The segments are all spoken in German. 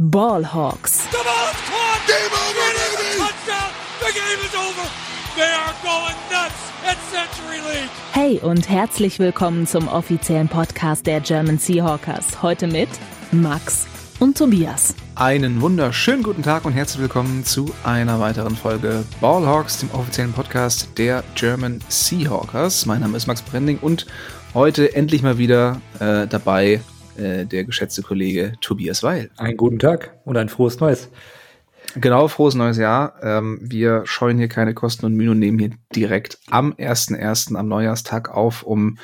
Ballhawks. The ball is caught. Game over, baby. Touchdown. The game is over. They are going nuts at Century League. Hey und herzlich willkommen zum offiziellen Podcast der German Seahawkers. Heute mit Max und Tobias. Einen wunderschönen guten Tag und herzlich willkommen zu einer weiteren Folge Ballhawks, dem offiziellen Podcast der German Seahawkers. Mein Name ist Max Brending und heute endlich mal wieder äh, dabei äh, der geschätzte Kollege Tobias Weil. Einen guten Tag und ein frohes Neues. Genau, frohes neues Jahr. Ähm, wir scheuen hier keine Kosten und Mühen und nehmen hier direkt am 1.1. am Neujahrstag auf, um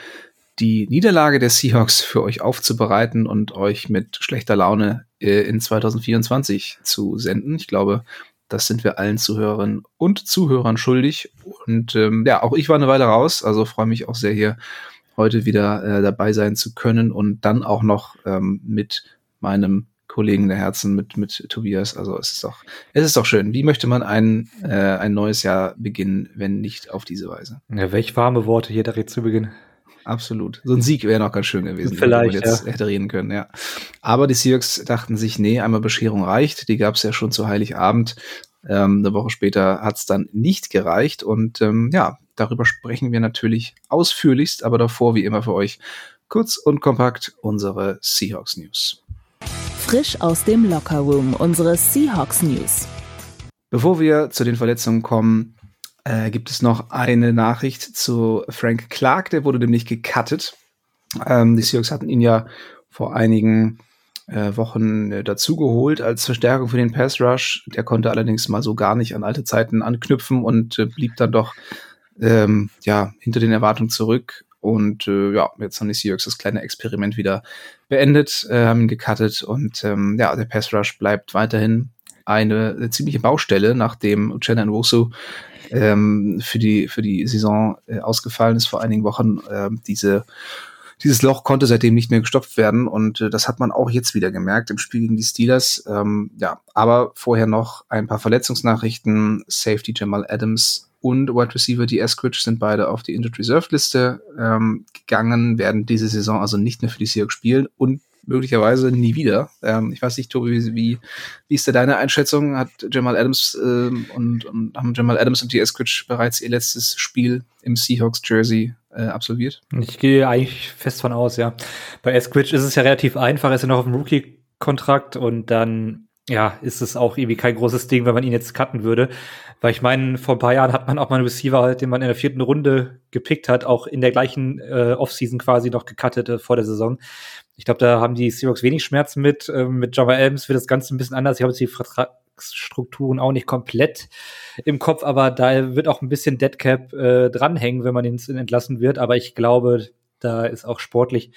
die Niederlage der Seahawks für euch aufzubereiten und euch mit schlechter Laune äh, in 2024 zu senden. Ich glaube, das sind wir allen Zuhörerinnen und Zuhörern schuldig. Und ähm, ja, auch ich war eine Weile raus, also freue mich auch sehr hier heute wieder äh, dabei sein zu können und dann auch noch ähm, mit meinem Kollegen der Herzen, mit, mit Tobias. Also es ist doch, es ist doch schön. Wie möchte man ein, äh, ein neues Jahr beginnen, wenn nicht auf diese Weise? Ja, welch warme Worte hier direkt zu Beginn. Absolut. So ein Sieg wäre noch ganz schön gewesen, Vielleicht, wenn man jetzt ja. hätte reden können, ja. Aber die Seahawks dachten sich, nee, einmal Bescherung reicht. Die gab es ja schon zu Heiligabend. Ähm, eine Woche später hat es dann nicht gereicht. Und ähm, ja, darüber sprechen wir natürlich ausführlichst, aber davor wie immer für euch kurz und kompakt unsere Seahawks News. Frisch aus dem Lockerroom unsere Seahawks News. Bevor wir zu den Verletzungen kommen, äh, gibt es noch eine Nachricht zu Frank Clark, der wurde nämlich gecuttet. Ähm, die Seahawks hatten ihn ja vor einigen äh, Wochen äh, dazugeholt als Verstärkung für den Pass Rush. Der konnte allerdings mal so gar nicht an alte Zeiten anknüpfen und äh, blieb dann doch ähm, ja hinter den Erwartungen zurück. Und äh, ja, jetzt haben die Seahawks das kleine Experiment wieder beendet, äh, haben ihn gecuttet und ähm, ja, der Pass Rush bleibt weiterhin eine, eine ziemliche Baustelle, nachdem Uchenna Nwosu ähm, für die für die Saison äh, ausgefallen ist vor einigen Wochen. Ähm, diese dieses Loch konnte seitdem nicht mehr gestopft werden und äh, das hat man auch jetzt wieder gemerkt im Spiel gegen die Steelers. Ähm, ja, aber vorher noch ein paar Verletzungsnachrichten. Safety Jamal Adams und Wide Receiver die Eskridge sind beide auf die Injured Reserve Liste ähm, gegangen, werden diese Saison also nicht mehr für die Seahawks spielen und möglicherweise nie wieder. Ähm, ich weiß nicht, Tobi, wie, wie, ist da deine Einschätzung? Hat Jamal Adams ähm, und, und haben Jamal Adams und die Eskridge bereits ihr letztes Spiel im Seahawks Jersey äh, absolviert? Ich gehe eigentlich fest von aus, ja. Bei Eskridge ist es ja relativ einfach, er ist ja noch auf dem Rookie-Kontrakt und dann ja, ist es auch irgendwie kein großes Ding, wenn man ihn jetzt cutten würde. Weil ich meine, vor ein paar Jahren hat man auch mal einen Receiver, den man in der vierten Runde gepickt hat, auch in der gleichen äh, Offseason quasi noch gecuttet äh, vor der Saison. Ich glaube, da haben die Seahawks wenig Schmerzen mit. Ähm, mit Java Adams wird das Ganze ein bisschen anders. Ich habe jetzt die Vertragsstrukturen auch nicht komplett im Kopf, aber da wird auch ein bisschen Deadcap äh, dranhängen, wenn man ihn entlassen wird. Aber ich glaube, da ist auch sportlich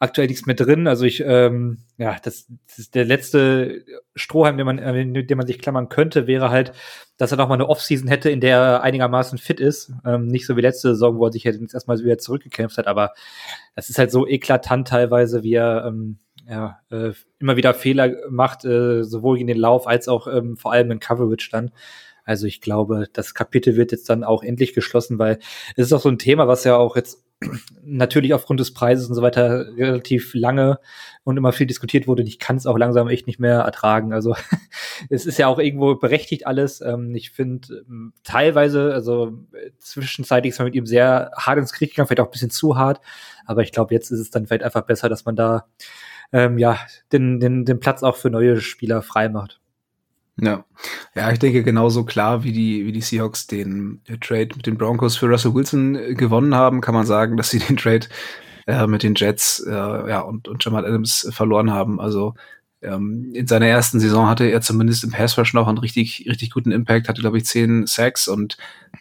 aktuell nichts mehr drin. Also ich, ähm, ja, das, das ist der letzte Strohhalm, den man, äh, den man sich klammern könnte, wäre halt, dass er noch mal eine Offseason hätte, in der er einigermaßen fit ist. Ähm, nicht so wie letzte Saison, wo er sich jetzt erstmal wieder zurückgekämpft hat, aber das ist halt so eklatant teilweise, wie er ähm, ja, äh, immer wieder Fehler macht, äh, sowohl in den Lauf als auch ähm, vor allem in Coverage dann. Also ich glaube, das Kapitel wird jetzt dann auch endlich geschlossen, weil es ist auch so ein Thema, was ja auch jetzt natürlich aufgrund des Preises und so weiter relativ lange und immer viel diskutiert wurde. Ich kann es auch langsam echt nicht mehr ertragen. Also es ist ja auch irgendwo berechtigt alles. Ähm, ich finde teilweise, also zwischenzeitlich ist man mit ihm sehr hart ins Krieg gegangen, vielleicht auch ein bisschen zu hart. Aber ich glaube, jetzt ist es dann vielleicht einfach besser, dass man da ähm, ja den, den, den Platz auch für neue Spieler frei macht. Ja. Ja, ich denke genauso klar, wie die, wie die Seahawks den äh, Trade mit den Broncos für Russell Wilson äh, gewonnen haben, kann man sagen, dass sie den Trade äh, mit den Jets äh, ja, und, und Jamal Adams verloren haben. Also ähm, in seiner ersten Saison hatte er zumindest im Pass Rush noch einen richtig, richtig guten Impact, hatte, glaube ich, zehn Sacks und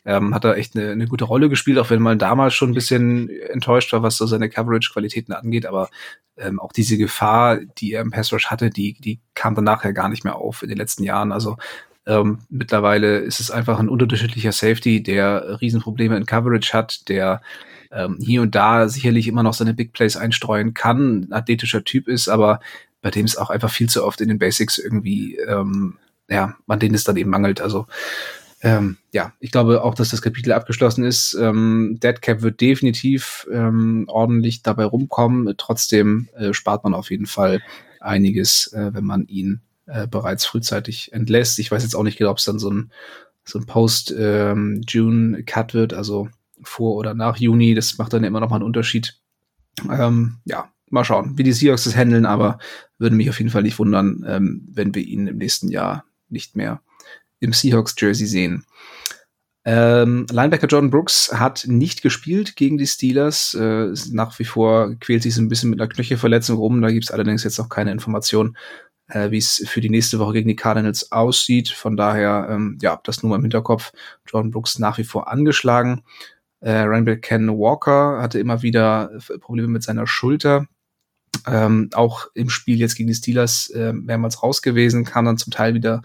ähm, hat da echt eine, eine gute Rolle gespielt, auch wenn man damals schon ein bisschen enttäuscht war, was so seine Coverage-Qualitäten angeht. Aber ähm, auch diese Gefahr, die er im Pass Rush hatte, die, die kam dann nachher gar nicht mehr auf in den letzten Jahren. Also ähm, mittlerweile ist es einfach ein unterdurchschnittlicher Safety, der Riesenprobleme in Coverage hat, der ähm, hier und da sicherlich immer noch seine Big Plays einstreuen kann, athletischer Typ ist, aber bei dem es auch einfach viel zu oft in den Basics irgendwie, ähm, ja, an denen es dann eben mangelt. Also ähm, ja, ich glaube auch, dass das Kapitel abgeschlossen ist. Ähm, Deadcap wird definitiv ähm, ordentlich dabei rumkommen. Trotzdem äh, spart man auf jeden Fall einiges, äh, wenn man ihn äh, bereits frühzeitig entlässt. Ich weiß jetzt auch nicht genau, ob es dann so ein, so ein Post-June-Cut ähm, wird, also vor oder nach Juni. Das macht dann immer noch mal einen Unterschied. Ähm, ja, mal schauen, wie die Seahawks das handeln, aber würde mich auf jeden Fall nicht wundern, ähm, wenn wir ihn im nächsten Jahr nicht mehr im Seahawks-Jersey sehen. Ähm, Linebacker Jordan Brooks hat nicht gespielt gegen die Steelers. Äh, nach wie vor quält sich so ein bisschen mit einer Knöchelverletzung rum. Da gibt es allerdings jetzt noch keine Information, äh, wie es für die nächste Woche gegen die Cardinals aussieht. Von daher, ähm, ja, das nur mal im Hinterkopf. Jordan Brooks nach wie vor angeschlagen. Äh, Reinback Ken Walker hatte immer wieder Probleme mit seiner Schulter. Ähm, auch im Spiel jetzt gegen die Steelers äh, mehrmals raus gewesen, kam dann zum Teil wieder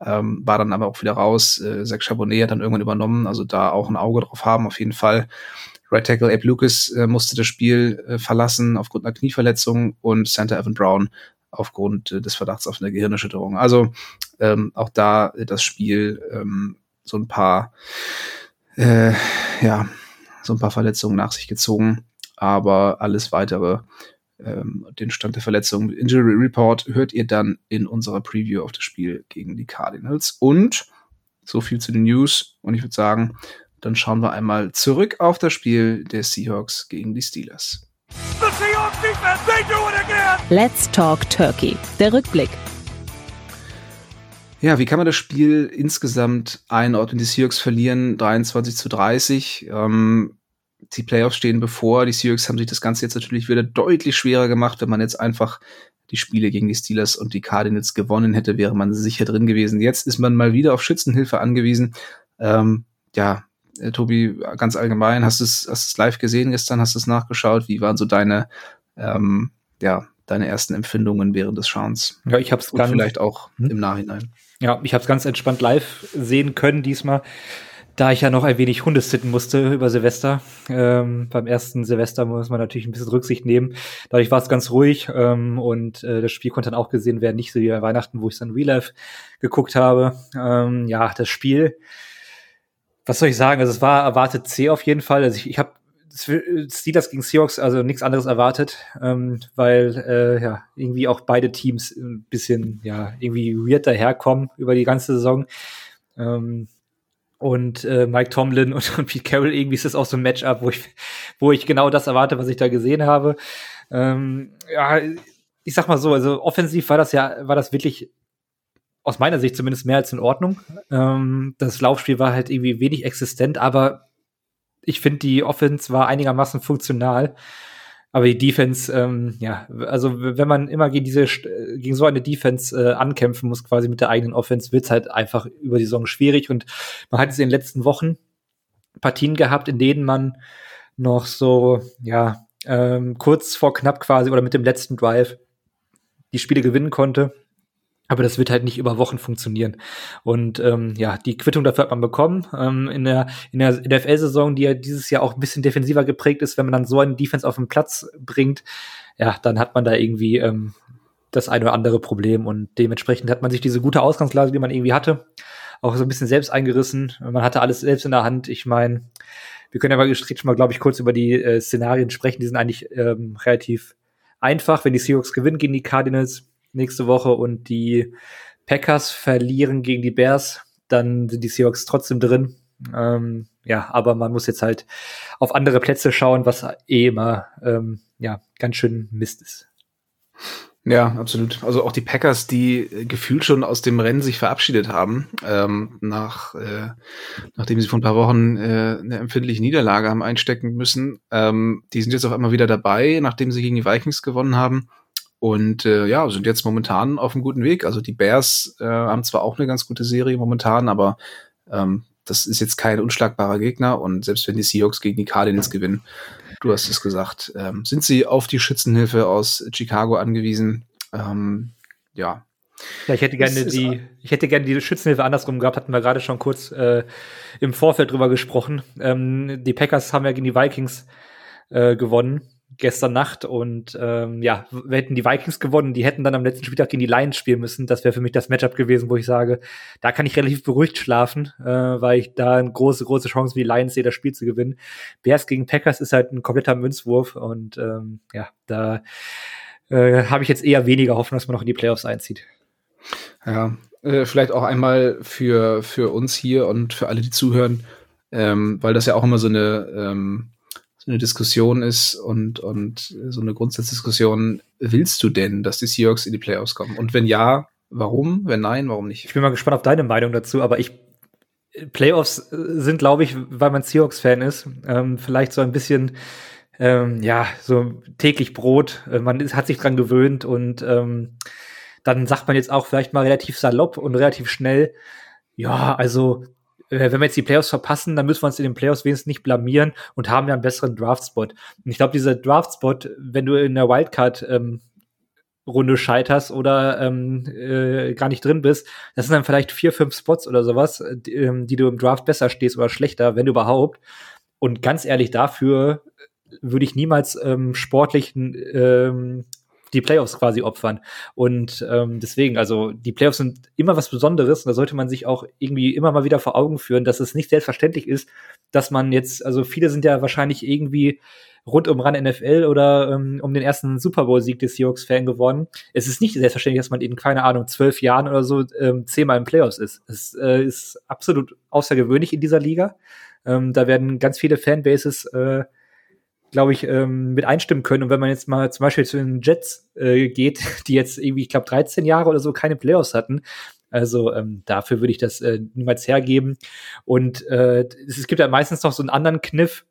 ähm, war dann aber auch wieder raus. Äh, Zach Chabonnet hat dann irgendwann übernommen, also da auch ein Auge drauf haben, auf jeden Fall. Right Tackle Abe Lucas äh, musste das Spiel äh, verlassen aufgrund einer Knieverletzung und Santa Evan Brown aufgrund äh, des Verdachts auf eine Gehirnerschütterung. Also ähm, auch da das Spiel ähm, so ein paar, äh, ja, so ein paar Verletzungen nach sich gezogen, aber alles weitere ähm, den Stand der Verletzung Injury Report hört ihr dann in unserer Preview auf das Spiel gegen die Cardinals. Und so viel zu den News. Und ich würde sagen, dann schauen wir einmal zurück auf das Spiel der Seahawks gegen die Steelers. Let's Talk Turkey. Der Rückblick. Ja, wie kann man das Spiel insgesamt einordnen? Die Seahawks verlieren 23 zu 30. Ähm, die Playoffs stehen bevor. Die Seahawks haben sich das Ganze jetzt natürlich wieder deutlich schwerer gemacht. Wenn man jetzt einfach die Spiele gegen die Steelers und die Cardinals gewonnen hätte, wäre man sicher drin gewesen. Jetzt ist man mal wieder auf Schützenhilfe angewiesen. Ähm, ja, äh, Tobi, ganz allgemein, hast du es hast live gesehen gestern, hast du es nachgeschaut? Wie waren so deine, ähm, ja, deine ersten Empfindungen während des Schauens? Ja, ich habe es vielleicht auch hm? im Nachhinein. Ja, ich habe es ganz entspannt live sehen können diesmal da ich ja noch ein wenig Hunde sitten musste über Silvester. Ähm, beim ersten Silvester muss man natürlich ein bisschen Rücksicht nehmen. Dadurch war es ganz ruhig ähm, und äh, das Spiel konnte dann auch gesehen werden, nicht so wie bei Weihnachten, wo ich es dann Real Life geguckt habe. Ähm, ja, das Spiel, was soll ich sagen? Also es war erwartet C auf jeden Fall. Also ich, ich habe Steelers gegen Seahawks, also nichts anderes erwartet, ähm, weil äh, ja irgendwie auch beide Teams ein bisschen ja irgendwie weird daherkommen über die ganze Saison. Ähm, und äh, Mike Tomlin und, und Pete Carroll, irgendwie ist das auch so ein Matchup, wo ich, wo ich genau das erwarte, was ich da gesehen habe. Ähm, ja, ich sag mal so, also offensiv war das ja, war das wirklich aus meiner Sicht zumindest mehr als in Ordnung. Ähm, das Laufspiel war halt irgendwie wenig existent, aber ich finde, die Offense war einigermaßen funktional. Aber die Defense, ähm, ja, also wenn man immer gegen diese gegen so eine Defense äh, ankämpfen muss, quasi mit der eigenen Offense, wird's halt einfach über die Saison schwierig. Und man hat es in den letzten Wochen Partien gehabt, in denen man noch so, ja, ähm, kurz vor knapp quasi oder mit dem letzten Drive die Spiele gewinnen konnte. Aber das wird halt nicht über Wochen funktionieren. Und ähm, ja, die Quittung dafür hat man bekommen. Ähm, in der, in der NFL-Saison, die ja dieses Jahr auch ein bisschen defensiver geprägt ist, wenn man dann so einen Defense auf den Platz bringt, ja, dann hat man da irgendwie ähm, das eine oder andere Problem. Und dementsprechend hat man sich diese gute Ausgangslage, die man irgendwie hatte, auch so ein bisschen selbst eingerissen. Man hatte alles selbst in der Hand. Ich meine, wir können ja mal schon mal, glaube ich, kurz über die äh, Szenarien sprechen. Die sind eigentlich ähm, relativ einfach. Wenn die Seahawks gewinnen gegen die Cardinals, nächste Woche und die Packers verlieren gegen die Bears, dann sind die Seahawks trotzdem drin. Ähm, ja, aber man muss jetzt halt auf andere Plätze schauen, was eh immer ähm, ja ganz schön Mist ist. Ja, absolut. Also auch die Packers, die gefühlt schon aus dem Rennen sich verabschiedet haben, ähm, nach, äh, nachdem sie vor ein paar Wochen äh, eine empfindliche Niederlage haben einstecken müssen. Ähm, die sind jetzt auch immer wieder dabei, nachdem sie gegen die Vikings gewonnen haben. Und äh, ja, sind jetzt momentan auf einem guten Weg. Also die Bears äh, haben zwar auch eine ganz gute Serie momentan, aber ähm, das ist jetzt kein unschlagbarer Gegner. Und selbst wenn die Seahawks gegen die Cardinals gewinnen, du hast es gesagt, ähm, sind sie auf die Schützenhilfe aus Chicago angewiesen. Ähm, ja. Ja, ich hätte gerne die, ich hätte gerne die Schützenhilfe andersrum gehabt, hatten wir gerade schon kurz äh, im Vorfeld drüber gesprochen. Ähm, die Packers haben ja gegen die Vikings äh, gewonnen gestern Nacht und ähm, ja, wir hätten die Vikings gewonnen, die hätten dann am letzten Spieltag gegen die Lions spielen müssen. Das wäre für mich das Matchup gewesen, wo ich sage, da kann ich relativ beruhigt schlafen, äh, weil ich da eine große, große Chance wie die Lions sehe, das Spiel zu gewinnen. Bears gegen Packers ist halt ein kompletter Münzwurf und ähm, ja, da äh, habe ich jetzt eher weniger Hoffnung, dass man noch in die Playoffs einzieht. Ja, äh, vielleicht auch einmal für, für uns hier und für alle, die zuhören, ähm, weil das ja auch immer so eine, ähm, eine Diskussion ist und, und so eine Grundsatzdiskussion. Willst du denn, dass die Seahawks in die Playoffs kommen? Und wenn ja, warum? Wenn nein, warum nicht? Ich bin mal gespannt auf deine Meinung dazu, aber ich Playoffs sind, glaube ich, weil man Seahawks-Fan ist, ähm, vielleicht so ein bisschen ähm, ja, so täglich Brot. Äh, man ist, hat sich dran gewöhnt und ähm, dann sagt man jetzt auch vielleicht mal relativ salopp und relativ schnell, ja, also wenn wir jetzt die Playoffs verpassen, dann müssen wir uns in den Playoffs wenigstens nicht blamieren und haben ja einen besseren Draftspot. Und ich glaube, dieser Draftspot, wenn du in der Wildcard ähm, Runde scheiterst oder ähm, äh, gar nicht drin bist, das sind dann vielleicht vier, fünf Spots oder sowas, die, ähm, die du im Draft besser stehst oder schlechter, wenn überhaupt. Und ganz ehrlich, dafür würde ich niemals ähm, sportlich ähm, die Playoffs quasi opfern. Und ähm, deswegen, also die Playoffs sind immer was Besonderes und da sollte man sich auch irgendwie immer mal wieder vor Augen führen, dass es nicht selbstverständlich ist, dass man jetzt, also viele sind ja wahrscheinlich irgendwie rund um ran NFL oder ähm, um den ersten Super Bowl-Sieg des Seahawks-Fan geworden. Es ist nicht selbstverständlich, dass man in, keine Ahnung, zwölf Jahren oder so ähm, zehnmal im Playoffs ist. Es äh, ist absolut außergewöhnlich in dieser Liga. Ähm, da werden ganz viele Fanbases äh, glaube ich, ähm, mit einstimmen können. Und wenn man jetzt mal zum Beispiel zu den Jets äh, geht, die jetzt irgendwie, ich glaube, 13 Jahre oder so keine Playoffs hatten, also ähm, dafür würde ich das äh, niemals hergeben. Und äh, es, gibt ja meistens noch so einen anderen Kniff,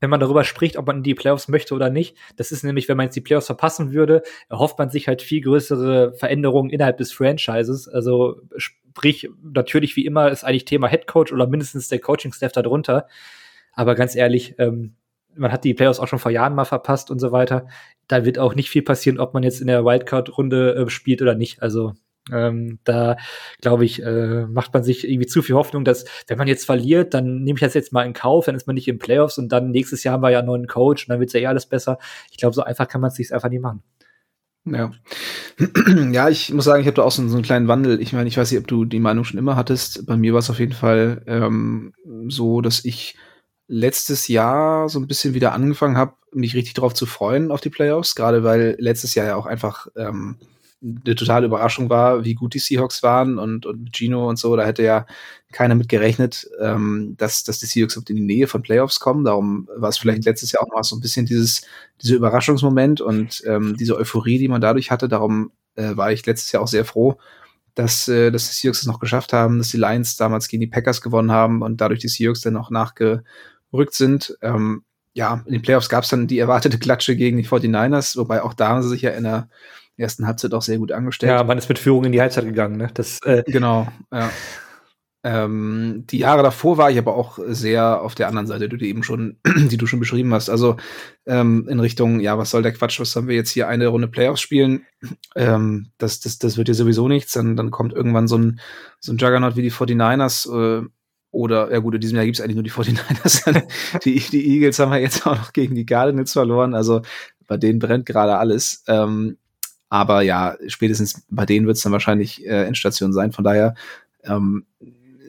wenn man darüber spricht, ob man die Playoffs möchte oder nicht. Das ist nämlich, wenn man jetzt die Playoffs verpassen würde, erhofft man sich halt viel größere Veränderungen innerhalb des Franchises. Also sprich, natürlich wie immer ist eigentlich Thema Head Coach oder mindestens der Coaching-Staff darunter. Aber ganz ehrlich, ähm, man hat die Playoffs auch schon vor Jahren mal verpasst und so weiter. Da wird auch nicht viel passieren, ob man jetzt in der Wildcard-Runde äh, spielt oder nicht. Also ähm, da glaube ich, äh, macht man sich irgendwie zu viel Hoffnung, dass wenn man jetzt verliert, dann nehme ich das jetzt mal in Kauf, dann ist man nicht in Playoffs und dann nächstes Jahr haben wir ja einen neuen Coach und dann wird ja eh alles besser. Ich glaube, so einfach kann man es sich einfach nicht machen. Ja. ja, ich muss sagen, ich habe da auch so, so, einen kleinen Wandel. Ich meine, ich weiß nicht, ob du die Meinung schon immer hattest. Bei mir war es auf jeden Fall ähm, so, dass ich letztes Jahr so ein bisschen wieder angefangen habe, mich richtig darauf zu freuen auf die Playoffs, gerade weil letztes Jahr ja auch einfach ähm, eine totale Überraschung war, wie gut die Seahawks waren und, und Gino und so, da hätte ja keiner mit gerechnet, ähm, dass, dass die Seahawks in die Nähe von Playoffs kommen. Darum war es vielleicht letztes Jahr auch mal so ein bisschen dieses, dieser Überraschungsmoment und ähm, diese Euphorie, die man dadurch hatte. Darum äh, war ich letztes Jahr auch sehr froh, dass, äh, dass die Seahawks es noch geschafft haben, dass die Lions damals gegen die Packers gewonnen haben und dadurch die Seahawks dann noch nachge gerückt sind. Ähm, ja, in den Playoffs gab es dann die erwartete Klatsche gegen die 49ers, wobei auch da haben sie sich ja in der ersten Halbzeit auch sehr gut angestellt. Ja, man ist mit Führung in die Halbzeit gegangen, ne? Das, äh genau, ja. Ähm, die Jahre davor war ich aber auch sehr auf der anderen Seite, die du eben schon, die du schon beschrieben hast. Also ähm, in Richtung, ja, was soll der Quatsch, was sollen wir jetzt hier eine Runde Playoffs spielen? Ähm, das, das, das wird ja sowieso nichts. Dann, dann kommt irgendwann so ein, so ein Juggernaut wie die 49ers äh, oder, ja gut, in diesem Jahr gibt es eigentlich nur die 49ers. die, die Eagles haben wir jetzt auch noch gegen die Cardinals verloren. Also bei denen brennt gerade alles. Ähm, aber ja, spätestens bei denen wird es dann wahrscheinlich äh, Endstation sein. Von daher ähm,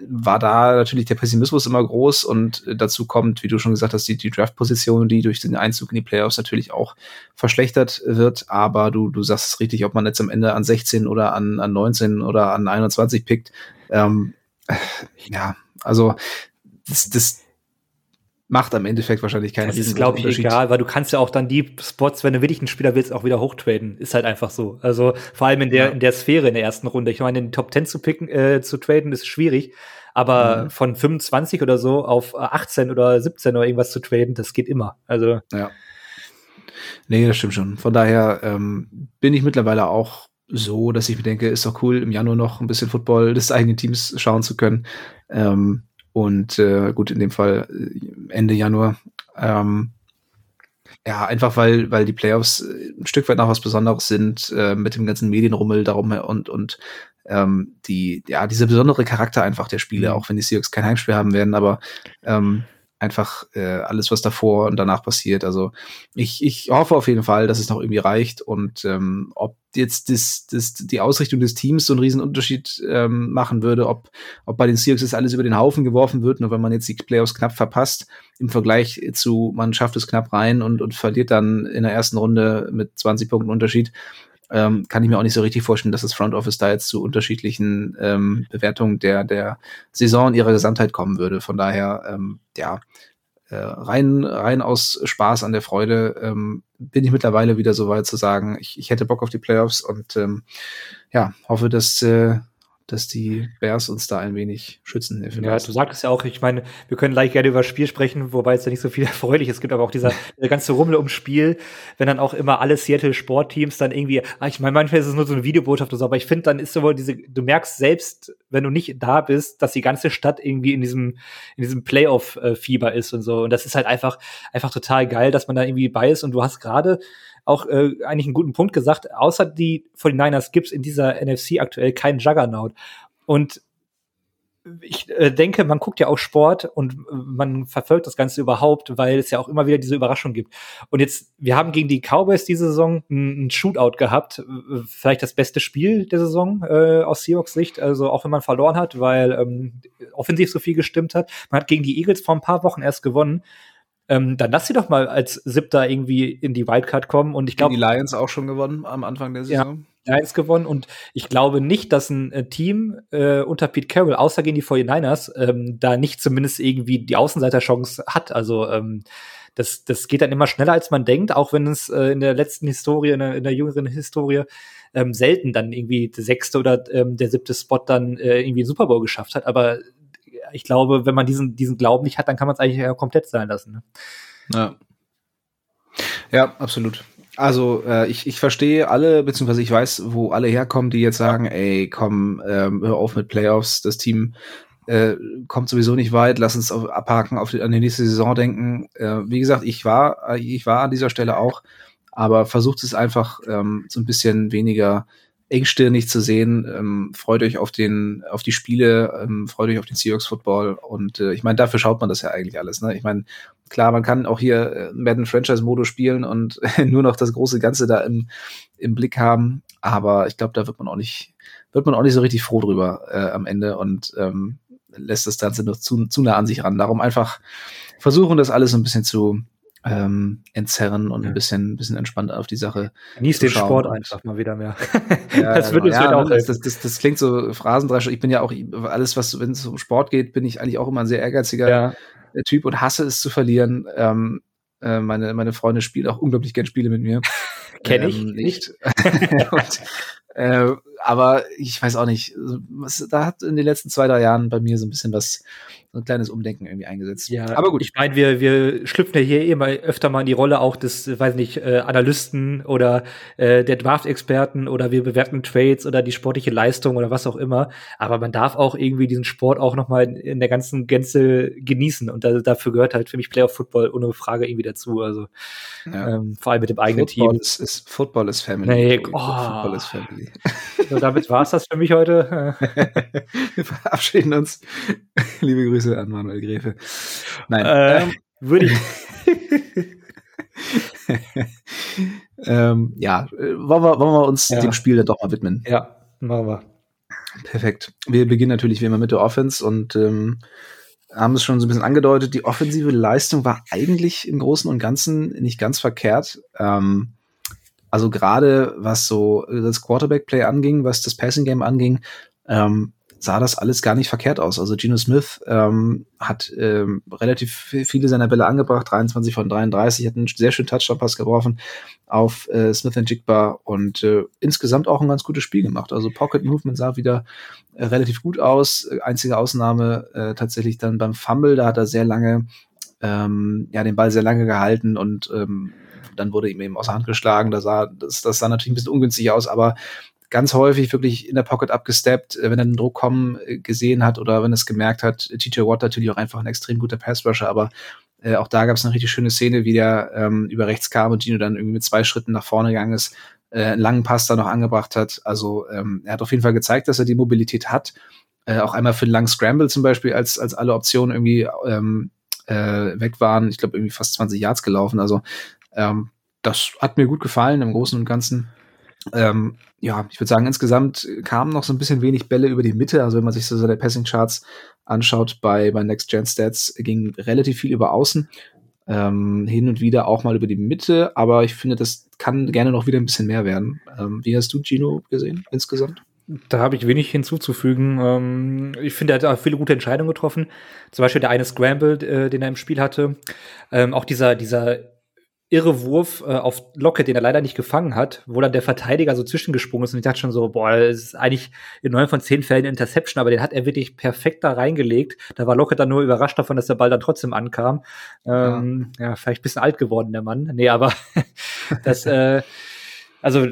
war da natürlich der Pessimismus immer groß und dazu kommt, wie du schon gesagt hast, die, die Draft-Position, die durch den Einzug in die Playoffs natürlich auch verschlechtert wird. Aber du, du sagst es richtig, ob man jetzt am Ende an 16 oder an, an 19 oder an 21 pickt. Ähm, ja, also das, das macht am Endeffekt wahrscheinlich keinen Das ist, glaube ich, egal, weil du kannst ja auch dann die Spots, wenn du wirklich einen Spieler willst, auch wieder hochtraden. Ist halt einfach so. Also vor allem in der, ja. in der Sphäre in der ersten Runde. Ich meine, in den Top 10 zu picken, äh, zu traden, ist schwierig. Aber mhm. von 25 oder so auf 18 oder 17 oder irgendwas zu traden, das geht immer. Also. Ja. Nee, das stimmt schon. Von daher ähm, bin ich mittlerweile auch so, dass ich mir denke, ist doch cool, im Januar noch ein bisschen Football des eigenen Teams schauen zu können. Ähm, und äh, gut, in dem Fall äh, Ende Januar. Ähm, ja, einfach weil, weil die Playoffs äh, ein Stück weit noch was Besonderes sind, äh, mit dem ganzen Medienrummel darum und, und ähm, die, ja, dieser besondere Charakter einfach der Spiele, mhm. auch wenn die Seahawks kein Heimspiel haben werden, aber ähm, einfach äh, alles, was davor und danach passiert. Also ich, ich hoffe auf jeden Fall, dass es noch irgendwie reicht und ähm, ob jetzt das, das, die Ausrichtung des Teams so einen riesen Unterschied ähm, machen würde, ob, ob bei den Seahawks das alles über den Haufen geworfen wird, nur wenn man jetzt die Playoffs knapp verpasst, im Vergleich zu, man schafft es knapp rein und, und verliert dann in der ersten Runde mit 20 Punkten Unterschied. Ähm, kann ich mir auch nicht so richtig vorstellen, dass das Front Office da jetzt zu unterschiedlichen ähm, Bewertungen der, der Saison in ihrer Gesamtheit kommen würde. Von daher, ähm, ja, äh, rein, rein aus Spaß an der Freude ähm, bin ich mittlerweile wieder so weit zu sagen, ich, ich hätte Bock auf die Playoffs und ähm, ja, hoffe, dass äh, dass die Bears uns da ein wenig schützen. Ja, du sagtest ja auch, ich meine, wir können gleich gerne über das Spiel sprechen, wobei es ja nicht so viel erfreulich ist. Es gibt aber auch dieser, dieser ganze Rummel ums Spiel, wenn dann auch immer alle Seattle Sportteams dann irgendwie, ah, ich meine, manchmal ist es nur so eine Videobotschaft oder so, aber ich finde, dann ist so diese, du merkst selbst, wenn du nicht da bist, dass die ganze Stadt irgendwie in diesem, in diesem Playoff-Fieber ist und so. Und das ist halt einfach, einfach total geil, dass man da irgendwie bei ist und du hast gerade auch äh, eigentlich einen guten Punkt gesagt. Außer die 49ers gibt es in dieser NFC aktuell keinen Juggernaut. Und ich äh, denke, man guckt ja auch Sport und äh, man verfolgt das Ganze überhaupt, weil es ja auch immer wieder diese Überraschung gibt. Und jetzt, wir haben gegen die Cowboys diese Saison einen Shootout gehabt, vielleicht das beste Spiel der Saison äh, aus Seahawks Sicht, also auch wenn man verloren hat, weil ähm, offensiv so viel gestimmt hat. Man hat gegen die Eagles vor ein paar Wochen erst gewonnen ähm, dann lass sie doch mal als Siebter irgendwie in die Wildcard kommen. Und ich glaube. Die Lions auch schon gewonnen am Anfang der Saison. Ja, Lions gewonnen. Und ich glaube nicht, dass ein äh, Team äh, unter Pete Carroll, außer gegen die 49ers, ähm, da nicht zumindest irgendwie die Außenseiterchance hat. Also, ähm, das, das geht dann immer schneller, als man denkt, auch wenn es äh, in der letzten Historie, in der, in der jüngeren Historie, ähm, selten dann irgendwie der sechste oder ähm, der siebte Spot dann äh, irgendwie Super Bowl geschafft hat. Aber ich glaube, wenn man diesen, diesen Glauben nicht hat, dann kann man es eigentlich komplett sein lassen. Ne? Ja. Ja, absolut. Also äh, ich, ich verstehe alle, beziehungsweise ich weiß, wo alle herkommen, die jetzt sagen, ey, komm, ähm, hör auf mit Playoffs, das Team äh, kommt sowieso nicht weit, lass uns auf, abhaken, auf die, an die nächste Saison denken. Äh, wie gesagt, ich war, ich war an dieser Stelle auch, aber versucht es einfach ähm, so ein bisschen weniger engstirnig zu sehen. Ähm, freut euch auf den, auf die Spiele, ähm, freut euch auf den Seahawks Football. Und äh, ich meine, dafür schaut man das ja eigentlich alles. Ne? Ich meine, klar, man kann auch hier äh, Madden Franchise Modus spielen und nur noch das große Ganze da im, im Blick haben. Aber ich glaube, da wird man auch nicht, wird man auch nicht so richtig froh drüber äh, am Ende und ähm, lässt das Ganze noch zu, zu nah an sich ran. Darum einfach versuchen, das alles ein bisschen zu, ähm, entzerren und ja. ein bisschen, ein bisschen entspannt auf die Sache. Genieß den Sport einfach mal wieder mehr. Ja, das wird uns ja, auch das, das, das, das, klingt so Phrasendrescher. Ich bin ja auch alles, was wenn es um Sport geht, bin ich eigentlich auch immer ein sehr ehrgeiziger ja. Typ und hasse es zu verlieren. Ähm, äh, meine, meine Freundin spielt auch unglaublich gern Spiele mit mir. Kenne ich ähm, nicht. und, äh, aber ich weiß auch nicht, was, da hat in den letzten zwei, drei Jahren bei mir so ein bisschen was so ein kleines Umdenken irgendwie eingesetzt. Ja, aber gut. Ich meine, wir, wir schlüpfen ja hier immer öfter mal in die Rolle auch des, weiß nicht, äh, Analysten oder äh, der Draft-Experten oder wir bewerten Trades oder die sportliche Leistung oder was auch immer. Aber man darf auch irgendwie diesen Sport auch noch mal in, in der ganzen Gänze genießen. Und da, dafür gehört halt für mich Playoff Football ohne Frage irgendwie dazu. Also ja. ähm, vor allem mit dem eigenen Football Team. Ist, ist, Football ist Family. Nee, oh. Football ist Family. So, damit war's das für mich heute. wir verabschieden uns. Liebe Grüße Grüße an Manuel Gräfe. Nein. Äh, ähm, würde ich. ähm, ja, wollen wir, wollen wir uns ja. dem Spiel dann doch mal widmen? Ja, machen wir. Perfekt. Wir beginnen natürlich wie immer mit der Offense und ähm, haben es schon so ein bisschen angedeutet. Die offensive Leistung war eigentlich im Großen und Ganzen nicht ganz verkehrt. Ähm, also gerade was so das Quarterback-Play anging, was das Passing-Game anging, ähm, sah das alles gar nicht verkehrt aus. Also Geno Smith ähm, hat ähm, relativ viele seiner Bälle angebracht, 23 von 33, hat einen sehr schönen Touchdown-Pass geworfen auf äh, Smith Jigba und äh, insgesamt auch ein ganz gutes Spiel gemacht. Also Pocket Movement sah wieder äh, relativ gut aus. Einzige Ausnahme äh, tatsächlich dann beim Fumble, da hat er sehr lange ähm, ja den Ball sehr lange gehalten und ähm, dann wurde ihm eben aus der Hand geschlagen. Da sah, das, das sah natürlich ein bisschen ungünstig aus, aber ganz häufig wirklich in der Pocket abgesteppt, äh, wenn er den Druck kommen äh, gesehen hat oder wenn es gemerkt hat. TJ Watt natürlich auch einfach ein extrem guter Passrusher, aber äh, auch da gab es eine richtig schöne Szene, wie der ähm, über rechts kam und Gino dann irgendwie mit zwei Schritten nach vorne gegangen ist, äh, einen langen Pass da noch angebracht hat. Also ähm, er hat auf jeden Fall gezeigt, dass er die Mobilität hat. Äh, auch einmal für einen langen Scramble zum Beispiel, als, als alle Optionen irgendwie ähm, äh, weg waren. Ich glaube, irgendwie fast 20 Yards gelaufen. Also ähm, das hat mir gut gefallen im Großen und Ganzen. Ähm, ja, ich würde sagen, insgesamt kamen noch so ein bisschen wenig Bälle über die Mitte. Also wenn man sich so seine Passing Charts anschaut bei, bei Next Gen Stats, ging relativ viel über Außen. ähm, hin und wieder auch mal über die Mitte, aber ich finde, das kann gerne noch wieder ein bisschen mehr werden. Ähm, wie hast du Gino gesehen insgesamt? Da habe ich wenig hinzuzufügen. Ähm, ich finde, er hat auch viele gute Entscheidungen getroffen. Zum Beispiel der eine Scramble, äh, den er im Spiel hatte. Ähm, auch dieser, dieser irre Wurf äh, auf Lockett, den er leider nicht gefangen hat, wo dann der Verteidiger so zwischengesprungen ist und ich dachte schon so, boah, das ist eigentlich in neun von zehn Fällen Interception, aber den hat er wirklich perfekt da reingelegt. Da war Lockett dann nur überrascht davon, dass der Ball dann trotzdem ankam. Ähm, ja. ja, vielleicht bisschen alt geworden, der Mann. Nee, aber das, äh, also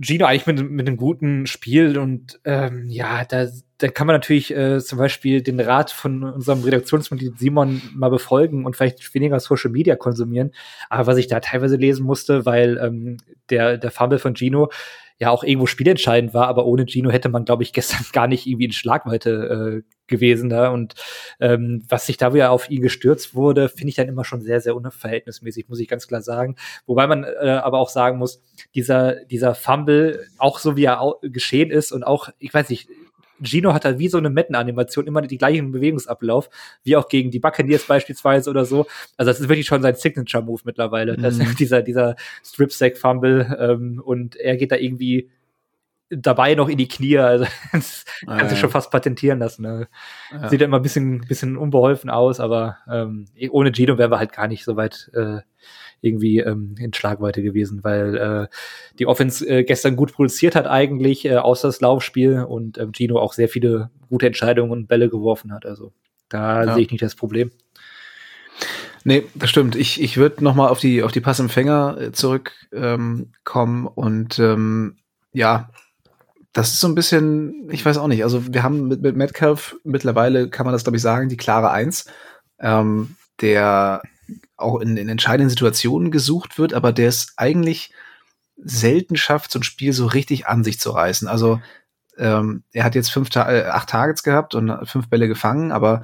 Gino eigentlich mit, mit einem guten Spiel und ähm, ja, da, da kann man natürlich äh, zum Beispiel den Rat von unserem Redaktionsmitglied Simon mal befolgen und vielleicht weniger Social Media konsumieren. Aber was ich da teilweise lesen musste, weil ähm, der, der Fumble von Gino ja auch irgendwo spielentscheidend war, aber ohne Gino hätte man, glaube ich, gestern gar nicht irgendwie in Schlagweite äh, gewesen da. Und ähm, was sich da wieder auf ihn gestürzt wurde, finde ich dann immer schon sehr, sehr unverhältnismäßig, muss ich ganz klar sagen. Wobei man äh, aber auch sagen muss, dieser, dieser Fumble, auch so wie er geschehen ist und auch, ich weiß nicht, Gino hat da wie so eine Metten-Animation immer die gleichen Bewegungsablauf, wie auch gegen die Buccaneers beispielsweise oder so. Also das ist wirklich schon sein Signature-Move mittlerweile. Mhm. Dieser, dieser Strip-Sack-Fumble ähm, und er geht da irgendwie dabei noch in die Knie. Also das ah, kann sich ja. schon fast patentieren lassen. Ne? Ja. Sieht ja immer ein bisschen, bisschen unbeholfen aus, aber ähm, ohne Gino wären wir halt gar nicht so weit äh, irgendwie ähm, in Schlagweite gewesen, weil äh, die Offense äh, gestern gut produziert hat eigentlich, äh, außer das Laufspiel und äh, Gino auch sehr viele gute Entscheidungen und Bälle geworfen hat. Also da ja. sehe ich nicht das Problem. Nee, das stimmt. Ich, ich würde noch mal auf die, auf die Passempfänger äh, zurückkommen ähm, und ähm, ja, das ist so ein bisschen, ich weiß auch nicht, also wir haben mit, mit Metcalf mittlerweile, kann man das glaube ich sagen, die klare Eins, ähm, der auch in, in entscheidenden Situationen gesucht wird, aber der es eigentlich selten schafft, so ein Spiel so richtig an sich zu reißen. Also ähm, er hat jetzt fünf Ta äh, acht Targets gehabt und fünf Bälle gefangen, aber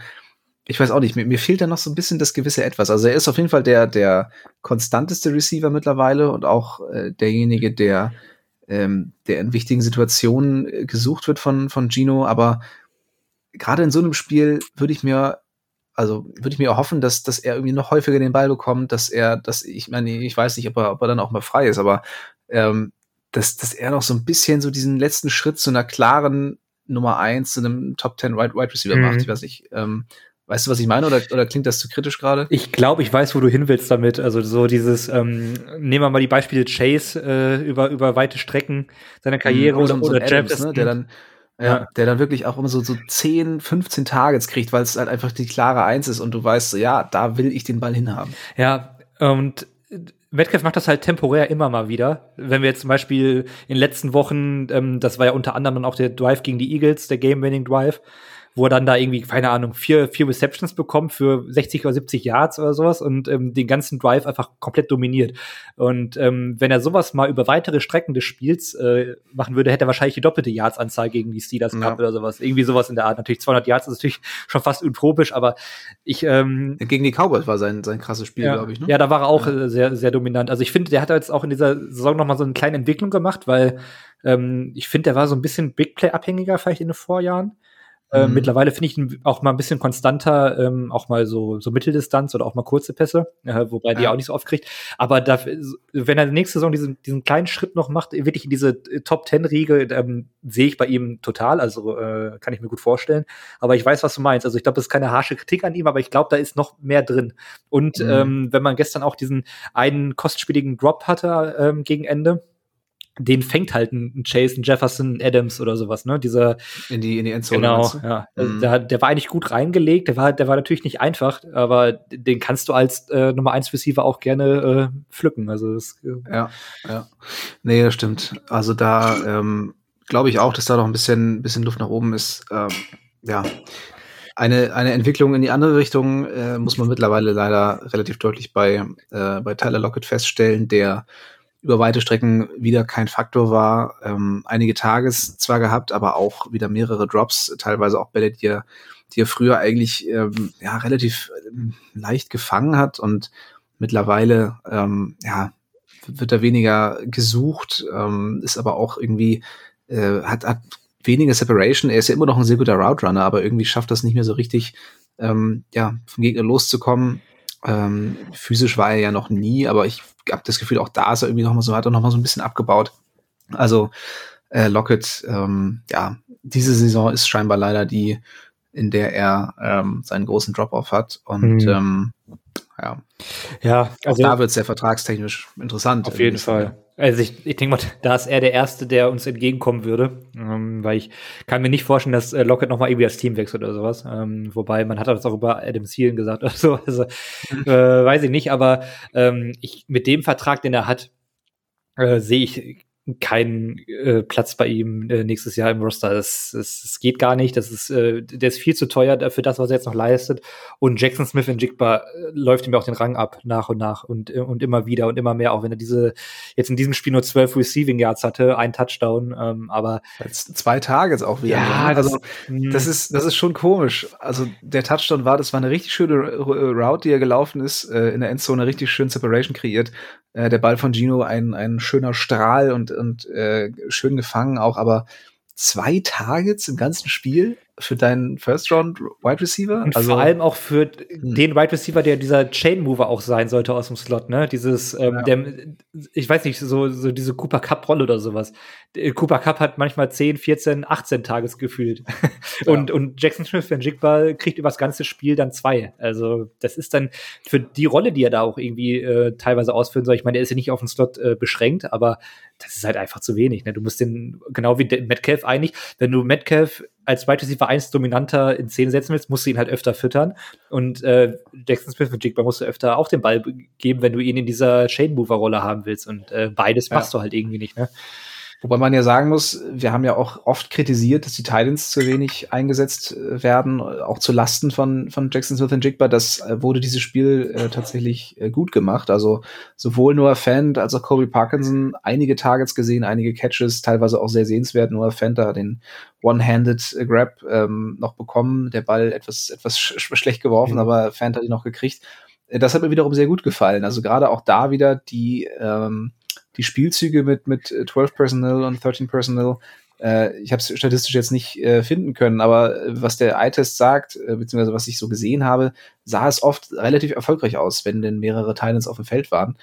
ich weiß auch nicht, mir, mir fehlt da noch so ein bisschen das gewisse Etwas. Also er ist auf jeden Fall der, der konstanteste Receiver mittlerweile und auch äh, derjenige, der, ähm, der in wichtigen Situationen äh, gesucht wird von, von Gino, aber gerade in so einem Spiel würde ich mir also würde ich mir auch hoffen, dass, dass er irgendwie noch häufiger den Ball bekommt, dass er, dass ich meine, ich weiß nicht, ob er, ob er dann auch mal frei ist, aber ähm, dass, dass er noch so ein bisschen so diesen letzten Schritt zu einer klaren Nummer eins, zu einem Top 10 Wide, Wide Receiver mhm. macht. Ich weiß nicht, ähm, Weißt du, was ich meine, oder, oder klingt das zu kritisch gerade? Ich glaube, ich weiß, wo du hin willst damit. Also so dieses, ähm, nehmen wir mal die Beispiele Chase äh, über, über weite Strecken seiner mhm, Karriere oder, oder, oder Adams, ne, der dann ja, der dann wirklich auch immer so, so 10, 15 Targets kriegt, weil es halt einfach die klare Eins ist und du weißt, ja, da will ich den Ball hinhaben. Ja, und Metcalf macht das halt temporär immer mal wieder. Wenn wir jetzt zum Beispiel in den letzten Wochen, ähm, das war ja unter anderem dann auch der Drive gegen die Eagles, der Game-Winning Drive, wo er dann da irgendwie, keine Ahnung, vier, vier Receptions bekommt für 60 oder 70 Yards oder sowas und ähm, den ganzen Drive einfach komplett dominiert. Und ähm, wenn er sowas mal über weitere Strecken des Spiels äh, machen würde, hätte er wahrscheinlich die doppelte Yards-Anzahl gegen die Steelers gehabt ja. oder sowas. Irgendwie sowas in der Art. Natürlich 200 Yards ist natürlich schon fast utopisch, aber ich ähm, Gegen die Cowboys war sein, sein krasses Spiel, ja, glaube ich. Ne? Ja, da war er auch ja. Äh, sehr, sehr dominant. Also ich finde, der hat jetzt auch in dieser Saison noch mal so eine kleine Entwicklung gemacht, weil ähm, ich finde, der war so ein bisschen Big Play-abhängiger vielleicht in den Vorjahren. Äh, mhm. mittlerweile finde ich ihn auch mal ein bisschen konstanter, ähm, auch mal so, so Mitteldistanz oder auch mal kurze Pässe, äh, wobei die ja. auch nicht so oft kriegt. Aber da, wenn er nächste Saison diesen, diesen kleinen Schritt noch macht, wirklich in diese äh, Top Ten Riege, ähm, sehe ich bei ihm total. Also äh, kann ich mir gut vorstellen. Aber ich weiß, was du meinst. Also ich glaube, das ist keine harsche Kritik an ihm, aber ich glaube, da ist noch mehr drin. Und mhm. ähm, wenn man gestern auch diesen einen kostspieligen Drop hatte ähm, gegen Ende, den fängt halt ein Chase, ein Jefferson, Adams oder sowas, ne? Dieser in die in die Endzone. Genau, ja. Mhm. Der, der, war eigentlich gut reingelegt. Der war der war natürlich nicht einfach, aber den kannst du als äh, Nummer 1 Receiver auch gerne äh, pflücken. Also das, äh, ja, ja. Nee, das stimmt. Also da ähm, glaube ich auch, dass da noch ein bisschen bisschen Luft nach oben ist. Ähm, ja. Eine, eine Entwicklung in die andere Richtung äh, muss man mittlerweile leider relativ deutlich bei, äh, bei Tyler Lockett feststellen, der über weite Strecken wieder kein Faktor war. Ähm, einige Tages zwar gehabt, aber auch wieder mehrere Drops, teilweise auch Bälle, die er, die er früher eigentlich ähm, ja, relativ ähm, leicht gefangen hat und mittlerweile ähm, ja, wird er weniger gesucht, ähm, ist aber auch irgendwie, äh, hat, hat weniger Separation. Er ist ja immer noch ein sehr guter Route Runner, aber irgendwie schafft das nicht mehr so richtig, ähm, ja, vom Gegner loszukommen Ähm, physisch war er ja noch nie, aber ich habe das Gefühl, auch da ist er irgendwie noch mal so, hat er noch mal so ein bisschen abgebaut. Also äh, Lockett, ähm, ja, diese Saison ist scheinbar leider die, in der er ähm, seinen großen Drop-off hat. Und mhm. ähm, ja, ja also, da wird es ja vertragstechnisch interessant. Auf jeden Fall. Also ich, ich denke mal, da ist er der Erste, der uns entgegenkommen würde, ähm, weil ich kann mir nicht vorstellen, dass äh, Lockett nochmal irgendwie das Team wechselt oder sowas. Ähm, wobei, man hat das auch über Adam Thielen gesagt oder so. Also, äh, weiß ich nicht, aber ähm, ich, mit dem Vertrag, den er hat, äh, sehe ich keinen äh, Platz bei ihm äh, nächstes Jahr im Roster. Das, das, das geht gar nicht. Das ist, äh, der ist viel zu teuer für das, was er jetzt noch leistet. Und Jackson Smith in Jigba äh, läuft ihm auch den Rang ab, nach und nach und, äh, und immer wieder und immer mehr, auch wenn er diese jetzt in diesem Spiel nur zwölf Receiving Yards hatte, ein Touchdown, ähm, aber jetzt zwei Tage jetzt auch wieder. Ja, also das, das ist das ist schon komisch. Also der Touchdown war, das war eine richtig schöne Route, die er gelaufen ist, äh, in der Endzone richtig schön Separation kreiert. Äh, der Ball von Gino ein, ein schöner Strahl und, und äh, schön gefangen auch, aber zwei Targets im ganzen Spiel für deinen First Round Wide Receiver. Und also, vor allem auch für hm. den Wide Receiver, der dieser Chain Mover auch sein sollte aus dem Slot, ne? Dieses, ähm, ja. der, ich weiß nicht, so, so diese Cooper Cup Rolle oder sowas. Cooper Cup hat manchmal 10, 14, 18 Tages gefühlt. Ja. und, und Jackson Smith, wenn Jigba kriegt über das ganze Spiel dann zwei. Also, das ist dann für die Rolle, die er da auch irgendwie äh, teilweise ausführen soll. Ich meine, er ist ja nicht auf den Slot äh, beschränkt, aber das ist halt einfach zu wenig. Ne? Du musst den, genau wie Metcalf eigentlich, wenn du Metcalf als Wide Receiver 1 dominanter in Szene setzen willst, musst du ihn halt öfter füttern. Und äh, Jackson Smith mit Jigba musst du öfter auch den Ball geben, wenn du ihn in dieser Shade Mover Rolle haben willst. Und äh, beides ja. machst du halt irgendwie nicht. Ne? Wobei man ja sagen muss, wir haben ja auch oft kritisiert, dass die Titans zu wenig eingesetzt äh, werden, auch zu Lasten von, von Jackson Smith und Jigba. Das äh, wurde dieses Spiel äh, tatsächlich äh, gut gemacht. Also sowohl Noah Fant als auch Kobe Parkinson einige Targets gesehen, einige Catches, teilweise auch sehr sehenswert. Noah Fant da den One-Handed Grab ähm, noch bekommen, der Ball etwas, etwas sch schlecht geworfen, mhm. aber Fant hat ihn noch gekriegt. Äh, das hat mir wiederum sehr gut gefallen. Also gerade auch da wieder die ähm, die Spielzüge mit, mit 12 Personnel und 13 Personnel, äh, ich habe es statistisch jetzt nicht äh, finden können, aber äh, was der Eye-Test sagt, äh, beziehungsweise was ich so gesehen habe, sah es oft relativ erfolgreich aus, wenn denn mehrere Titans auf dem Feld waren.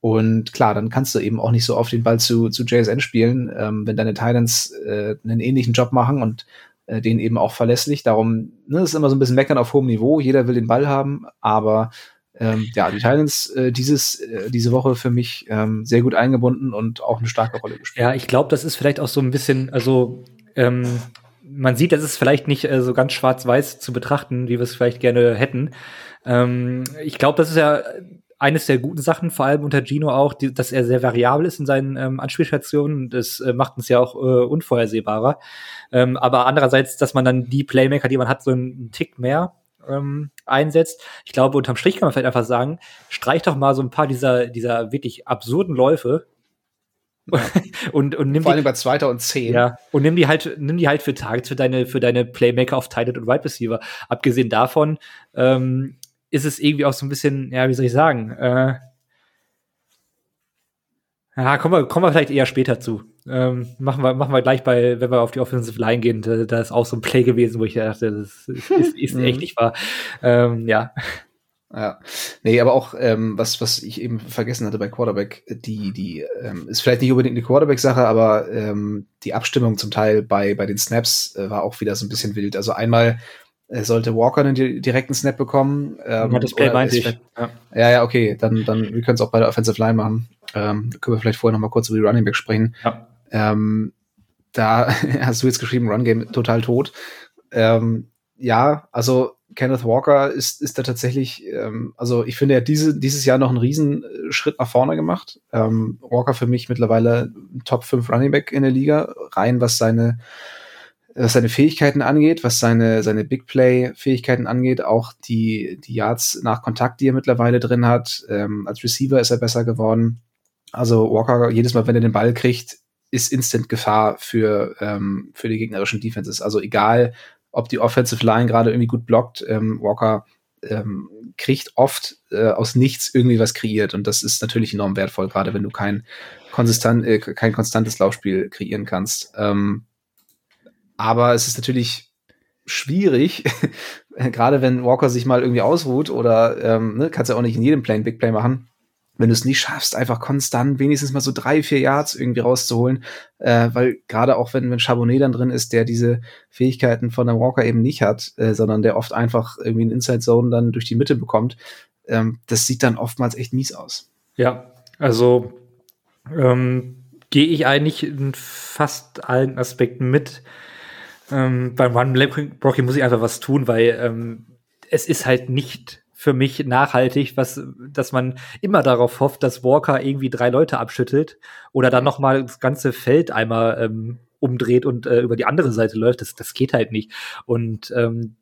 Und klar, dann kannst du eben auch nicht so oft den Ball zu, zu JSN spielen, ähm, wenn deine Titans äh, einen ähnlichen Job machen und äh, den eben auch verlässlich. Darum, ne, ist immer so ein bisschen meckern auf hohem Niveau. Jeder will den Ball haben, aber ähm, ja, die Titans äh, dieses, äh, diese Woche für mich ähm, sehr gut eingebunden und auch eine starke Rolle gespielt. Ja, ich glaube, das ist vielleicht auch so ein bisschen, also ähm, man sieht, das ist vielleicht nicht äh, so ganz schwarz-weiß zu betrachten, wie wir es vielleicht gerne hätten. Ähm, ich glaube, das ist ja eines der guten Sachen, vor allem unter Gino auch, die, dass er sehr variabel ist in seinen ähm, Anspielstationen. Das äh, macht uns ja auch äh, unvorhersehbarer. Ähm, aber andererseits, dass man dann die Playmaker, die man hat, so einen Tick mehr ähm, einsetzt. Ich glaube, unterm Strich kann man vielleicht einfach sagen, streich doch mal so ein paar dieser, dieser wirklich absurden Läufe ja. und, und nimm Vor allem die, bei Zweiter und Zehn. Ja, und nimm die halt, nimm die halt für Targets, für deine, für deine Playmaker auf Tight und Wide Receiver. Abgesehen davon, ähm, ist es irgendwie auch so ein bisschen, ja, wie soll ich sagen, äh, ja, kommen wir, kommen wir vielleicht eher später zu. Ähm, machen, wir, machen wir gleich bei, wenn wir auf die Offensive Line gehen, da, da ist auch so ein Play gewesen, wo ich dachte, das ist, ist, ist mhm. echt nicht wahr. Ähm, ja. Ja, nee, aber auch ähm, was was ich eben vergessen hatte bei Quarterback, die die ähm, ist vielleicht nicht unbedingt eine Quarterback-Sache, aber ähm, die Abstimmung zum Teil bei bei den Snaps äh, war auch wieder so ein bisschen wild. Also einmal äh, sollte Walker einen direkten Snap bekommen. Ähm, ja, das Play meinte ich. Ja. ja, ja, okay, dann dann wir können es auch bei der Offensive Line machen. Ähm, können wir vielleicht vorher noch mal kurz über die Running Back sprechen. Ja. Ähm, da hast du jetzt geschrieben, Run Game total tot. Ähm, ja, also Kenneth Walker ist, ist da tatsächlich, ähm, also ich finde, er hat diese, dieses Jahr noch einen riesen Schritt nach vorne gemacht. Ähm, Walker für mich mittlerweile Top 5 Running Back in der Liga, rein was seine, was seine Fähigkeiten angeht, was seine, seine Big Play-Fähigkeiten angeht, auch die, die Yards nach Kontakt, die er mittlerweile drin hat. Ähm, als Receiver ist er besser geworden. Also Walker, jedes Mal, wenn er den Ball kriegt, ist Instant Gefahr für, ähm, für die gegnerischen Defenses. Also egal, ob die Offensive Line gerade irgendwie gut blockt, ähm, Walker ähm, kriegt oft äh, aus nichts irgendwie was kreiert. Und das ist natürlich enorm wertvoll, gerade wenn du kein, konsistent, äh, kein konstantes Laufspiel kreieren kannst. Ähm, aber es ist natürlich schwierig, gerade wenn Walker sich mal irgendwie ausruht oder ähm, ne, kannst ja auch nicht in jedem Play ein Big Play machen, wenn du es nicht schaffst, einfach konstant wenigstens mal so drei, vier Yards irgendwie rauszuholen, äh, weil gerade auch wenn, wenn Charbonnet dann drin ist, der diese Fähigkeiten von einem Walker eben nicht hat, äh, sondern der oft einfach irgendwie einen Inside Zone dann durch die Mitte bekommt, ähm, das sieht dann oftmals echt mies aus. Ja, also ähm, gehe ich eigentlich in fast allen Aspekten mit. Ähm, beim Run-Blocking muss ich einfach was tun, weil ähm, es ist halt nicht für mich nachhaltig, was, dass man immer darauf hofft, dass Walker irgendwie drei Leute abschüttelt oder dann noch mal das ganze Feld einmal ähm, umdreht und äh, über die andere Seite läuft. Das, das geht halt nicht. Und ähm,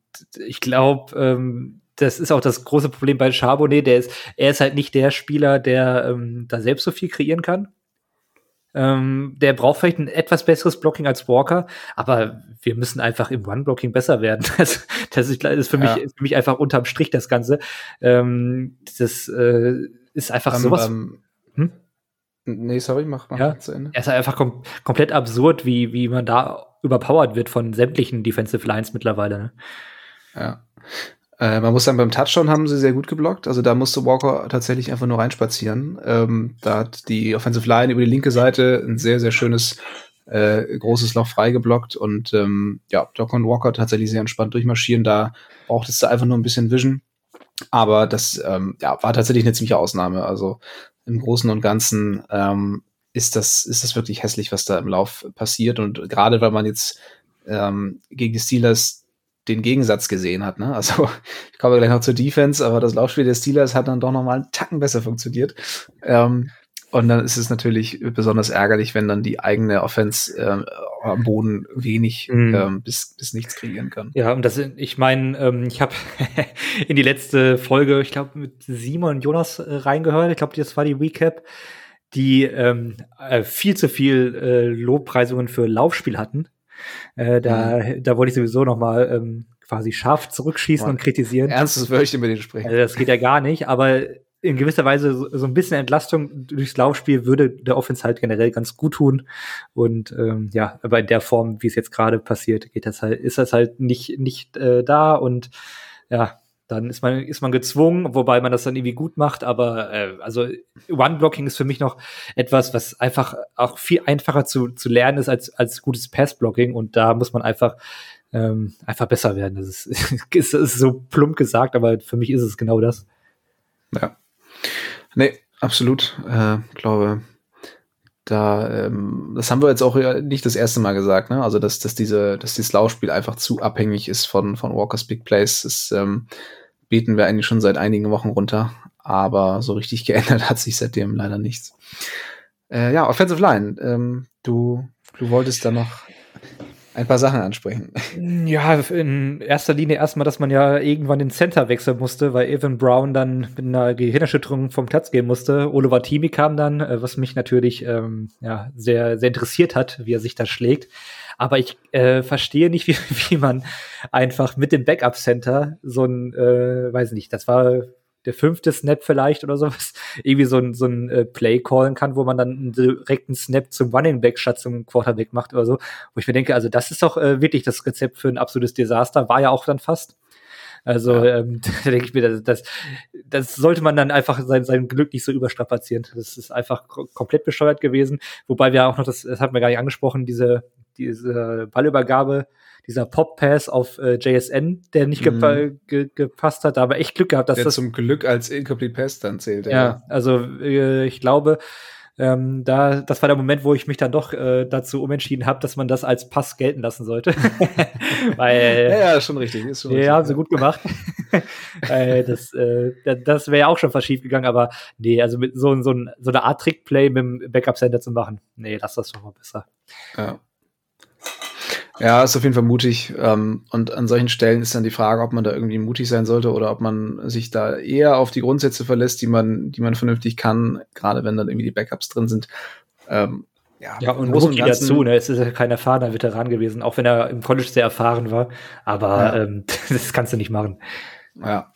ich glaube, ähm, das ist auch das große Problem bei Charbonnet. Der ist, er ist halt nicht der Spieler, der ähm, da selbst so viel kreieren kann. Ähm, der braucht vielleicht ein etwas besseres Blocking als Walker, aber wir müssen einfach im One-Blocking besser werden. Das, das, ist, ist, für, ja. mich, ist für mich einfach unterm Strich das Ganze. Ähm, das äh, ist einfach um, sowas. Um, hm? Nee, sorry, mach mal ja, zu Ende. Er ist einfach kom komplett absurd, wie, wie man da überpowered wird von sämtlichen Defensive Lines mittlerweile. Ne? Ja. Äh, man muss sagen, beim Touchdown haben sie sehr gut geblockt. Also da musste Walker tatsächlich einfach nur reinspazieren. Ähm, da hat die Offensive Line über die linke Seite ein sehr, sehr schönes äh, großes Loch freigeblockt und ähm, ja, Doc und Walker tatsächlich sehr entspannt durchmarschieren. Da braucht es einfach nur ein bisschen Vision. Aber das ähm, ja, war tatsächlich eine ziemliche Ausnahme. Also im Großen und Ganzen ähm, ist das, ist das wirklich hässlich, was da im Lauf passiert. Und gerade weil man jetzt ähm, gegen die Steelers den Gegensatz gesehen hat. Ne? Also ich komme gleich noch zur Defense, aber das Laufspiel der Steelers hat dann doch noch mal einen Tacken besser funktioniert. Ähm, und dann ist es natürlich besonders ärgerlich, wenn dann die eigene Offense äh, am Boden wenig mhm. ähm, bis, bis nichts kreieren kann. Ja, und das, ich meine, ähm, ich habe in die letzte Folge, ich glaube, mit Simon und Jonas äh, reingehört. Ich glaube, das war die Recap, die ähm, äh, viel zu viel äh, Lobpreisungen für Laufspiel hatten. Äh, da, mhm. da wollte ich sowieso noch mal ähm, quasi scharf zurückschießen Mann. und kritisieren. Ernstes Wörtchen mit denen sprechen. Also das geht ja gar nicht, aber in gewisser Weise so, so ein bisschen Entlastung durchs Laufspiel würde der Offense halt generell ganz gut tun. Und ähm, ja, aber in der Form, wie es jetzt gerade passiert, geht das halt, ist das halt nicht, nicht äh, da und ja, dann ist man, ist man gezwungen, wobei man das dann irgendwie gut macht, aber äh, also One-Blocking ist für mich noch etwas, was einfach auch viel einfacher zu, zu lernen ist als, als gutes Pass-Blocking und da muss man einfach ähm, einfach besser werden. Das ist, ist, ist so plump gesagt, aber für mich ist es genau das. Ja. Nee, absolut. Äh, glaube, da, ähm, das haben wir jetzt auch nicht das erste Mal gesagt, ne? Also, dass, dass diese, dass dieses Laufspiel einfach zu abhängig ist von, von Walkers Big Plays, das ähm, beten wir eigentlich schon seit einigen Wochen runter. Aber so richtig geändert hat sich seitdem leider nichts. Äh, ja, Offensive Line. Ähm, du, du wolltest da noch ein paar Sachen ansprechen. Ja, in erster Linie erstmal, dass man ja irgendwann den Center wechseln musste, weil Evan Brown dann mit einer Gehirnerschütterung vom Platz gehen musste. Oliver Timi kam dann, äh, was mich natürlich ähm, ja, sehr, sehr interessiert hat, wie er sich da schlägt. Aber ich äh, verstehe nicht, wie, wie man einfach mit dem Backup Center so ein, äh, weiß nicht, das war der fünfte Snap vielleicht oder sowas, irgendwie so ein, so ein äh, Play callen kann, wo man dann einen direkten Snap zum Running Back statt zum Quarterback macht oder so. Wo ich mir denke, also das ist doch äh, wirklich das Rezept für ein absolutes Desaster, war ja auch dann fast. Also ja. ähm, da denke ich mir, das, das, das sollte man dann einfach sein, sein Glück nicht so überstrapazieren. Das ist einfach komplett bescheuert gewesen. Wobei wir auch noch, das, das hatten wir gar nicht angesprochen, diese, diese Ballübergabe dieser Pop-Pass auf äh, JSN, der nicht mhm. gepa ge gepasst hat, aber echt Glück gehabt, dass der das zum Glück als Incomplete Pass dann zählt. Ja, ja. also äh, ich glaube, ähm, da, das war der Moment, wo ich mich dann doch äh, dazu umentschieden habe, dass man das als Pass gelten lassen sollte. Weil, ja, ja, schon richtig. Ist schon ja, richtig, haben sie gut gemacht. Weil das äh, das wäre ja auch schon fast schief gegangen, aber nee, also mit so, so, so eine Art Trickplay mit dem Backup-Center zu machen, nee, lass das doch mal besser. Ja. Ja, ist auf jeden Fall mutig. Ähm, und an solchen Stellen ist dann die Frage, ob man da irgendwie mutig sein sollte oder ob man sich da eher auf die Grundsätze verlässt, die man, die man vernünftig kann, gerade wenn dann irgendwie die Backups drin sind. Ähm, ja, ja, und Rookie dazu, ne? Es ist ja kein erfahrener Veteran gewesen, auch wenn er im College sehr erfahren war. Aber ja. ähm, das kannst du nicht machen. Ja.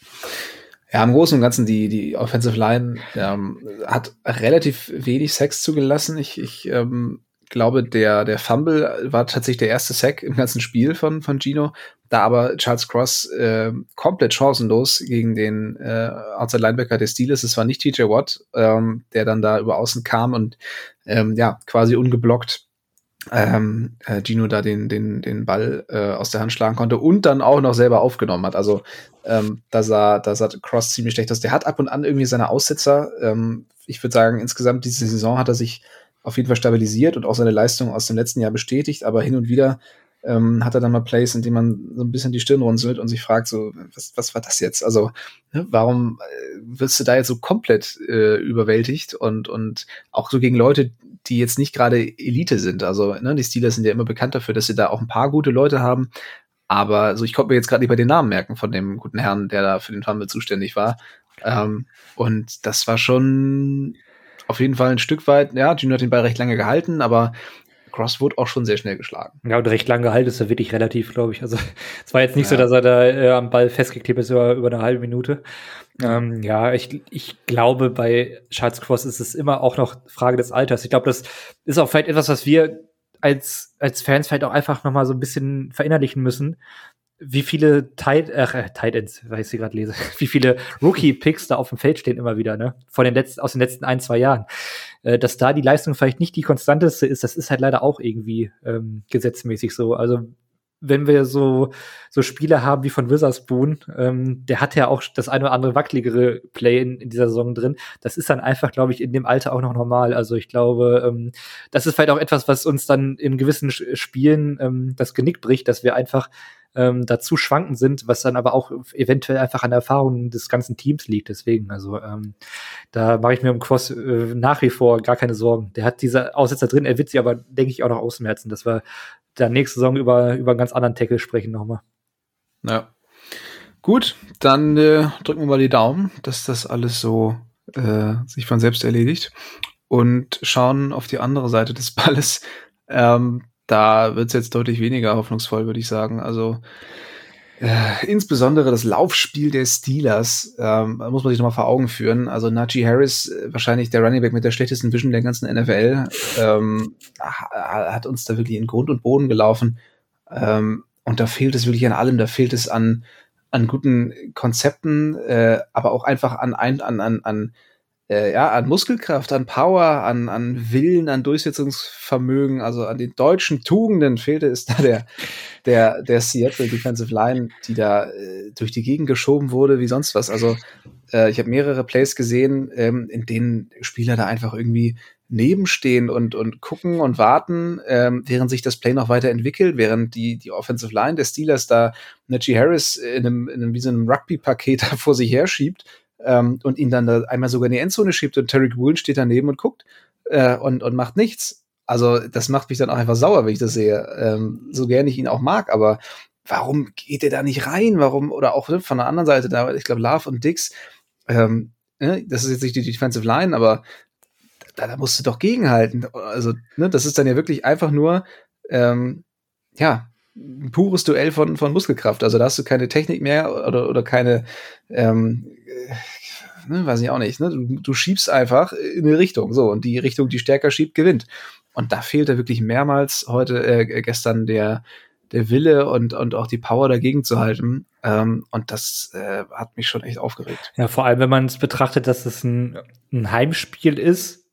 Ja, im Großen und Ganzen, die, die Offensive Line ähm, hat relativ wenig Sex zugelassen. Ich, ich ähm, glaube, der, der Fumble war tatsächlich der erste Sack im ganzen Spiel von, von Gino. Da aber Charles Cross äh, komplett chancenlos gegen den äh, Outside Linebacker des Steelers. Es war nicht TJ Watt, ähm, der dann da über außen kam und ähm, ja, quasi ungeblockt ähm, äh, Gino da den, den, den Ball äh, aus der Hand schlagen konnte und dann auch noch selber aufgenommen hat. Also ähm, da, sah, da sah Cross ziemlich schlecht aus. Der hat ab und an irgendwie seine Aussetzer. Ähm, ich würde sagen, insgesamt diese Saison hat er sich auf jeden Fall stabilisiert und auch seine Leistung aus dem letzten Jahr bestätigt, aber hin und wieder ähm, hat er dann mal Plays, in denen man so ein bisschen die Stirn runzelt und sich fragt, so, was, was war das jetzt? Also, ne, warum äh, wirst du da jetzt so komplett äh, überwältigt und, und auch so gegen Leute, die jetzt nicht gerade Elite sind? Also, ne, die Steelers sind ja immer bekannt dafür, dass sie da auch ein paar gute Leute haben, aber so, ich konnte mir jetzt gerade nicht bei den Namen merken von dem guten Herrn, der da für den Fumble zuständig war. Ähm, und das war schon auf jeden Fall ein Stück weit, ja, Gino hat den Ball recht lange gehalten, aber Cross wurde auch schon sehr schnell geschlagen. Ja, und recht lange gehalten ist er wirklich relativ, glaube ich. Also es war jetzt nicht ja. so, dass er da äh, am Ball festgeklebt ist über, über eine halbe Minute. Ähm, ja, ich, ich glaube, bei Charles Cross ist es immer auch noch Frage des Alters. Ich glaube, das ist auch vielleicht etwas, was wir als, als Fans vielleicht auch einfach noch mal so ein bisschen verinnerlichen müssen, wie viele Tight, äh, Tight Ends, weil ich sie gerade lese, wie viele Rookie-Picks da auf dem Feld stehen immer wieder, ne? Von den letzten, aus den letzten ein, zwei Jahren. Äh, dass da die Leistung vielleicht nicht die konstanteste ist, das ist halt leider auch irgendwie ähm, gesetzmäßig so. Also wenn wir so, so Spiele haben wie von Witherspoon, ähm, der hat ja auch das eine oder andere wackeligere Play in, in dieser Saison drin. Das ist dann einfach, glaube ich, in dem Alter auch noch normal. Also ich glaube, ähm, das ist vielleicht auch etwas, was uns dann in gewissen Spielen ähm, das Genick bricht, dass wir einfach ähm, dazu schwanken sind, was dann aber auch eventuell einfach an der Erfahrung des ganzen Teams liegt. Deswegen, also ähm, da mache ich mir um Cross äh, nach wie vor gar keine Sorgen. Der hat diese Aussetzer drin, er wird sie aber, denke ich, auch noch ausmerzen, dass wir da nächste Saison über, über einen ganz anderen Tackle sprechen nochmal. Ja. Gut, dann äh, drücken wir mal die Daumen, dass das alles so äh, sich von selbst erledigt und schauen auf die andere Seite des Balles. Ähm, da wird es jetzt deutlich weniger hoffnungsvoll, würde ich sagen. Also äh, insbesondere das Laufspiel der Steelers ähm, muss man sich nochmal vor Augen führen. Also Najee Harris, äh, wahrscheinlich der Running Back mit der schlechtesten Vision der ganzen NFL, ähm, hat uns da wirklich in Grund und Boden gelaufen. Ähm, und da fehlt es wirklich an allem. Da fehlt es an, an guten Konzepten, äh, aber auch einfach an, an, an, an äh, ja, an Muskelkraft, an Power, an, an Willen, an Durchsetzungsvermögen, also an den deutschen Tugenden fehlte es da der, der, der Seattle Defensive Line, die da äh, durch die Gegend geschoben wurde, wie sonst was. Also äh, ich habe mehrere Plays gesehen, ähm, in denen Spieler da einfach irgendwie nebenstehen und, und gucken und warten, ähm, während sich das Play noch weiterentwickelt, während die, die Offensive Line der Steelers da Najee Harris in einem, in einem wie so einem Rugby-Paket da vor sich her schiebt ähm, und ihn dann da einmal sogar in die Endzone schiebt und Terry Woolen steht daneben und guckt äh, und, und macht nichts. Also das macht mich dann auch einfach sauer, wenn ich das sehe. Ähm, so gerne ich ihn auch mag, aber warum geht er da nicht rein? Warum, oder auch ne, von der anderen Seite, da, ich glaube, Love und Dix, ähm, ne, das ist jetzt nicht die Defensive Line, aber da, da musst du doch gegenhalten. Also, ne, das ist dann ja wirklich einfach nur, ähm, ja, ein pures Duell von, von Muskelkraft. Also da hast du keine Technik mehr oder, oder keine, ähm, äh, ne, weiß ich auch nicht, ne? Du, du schiebst einfach in eine Richtung. So, und die Richtung, die stärker schiebt, gewinnt. Und da fehlt er wirklich mehrmals heute, äh, gestern der, der Wille und, und auch die Power dagegen zu halten. Ähm, und das äh, hat mich schon echt aufgeregt. Ja, vor allem, wenn man es betrachtet, dass es ein, ein Heimspiel ist,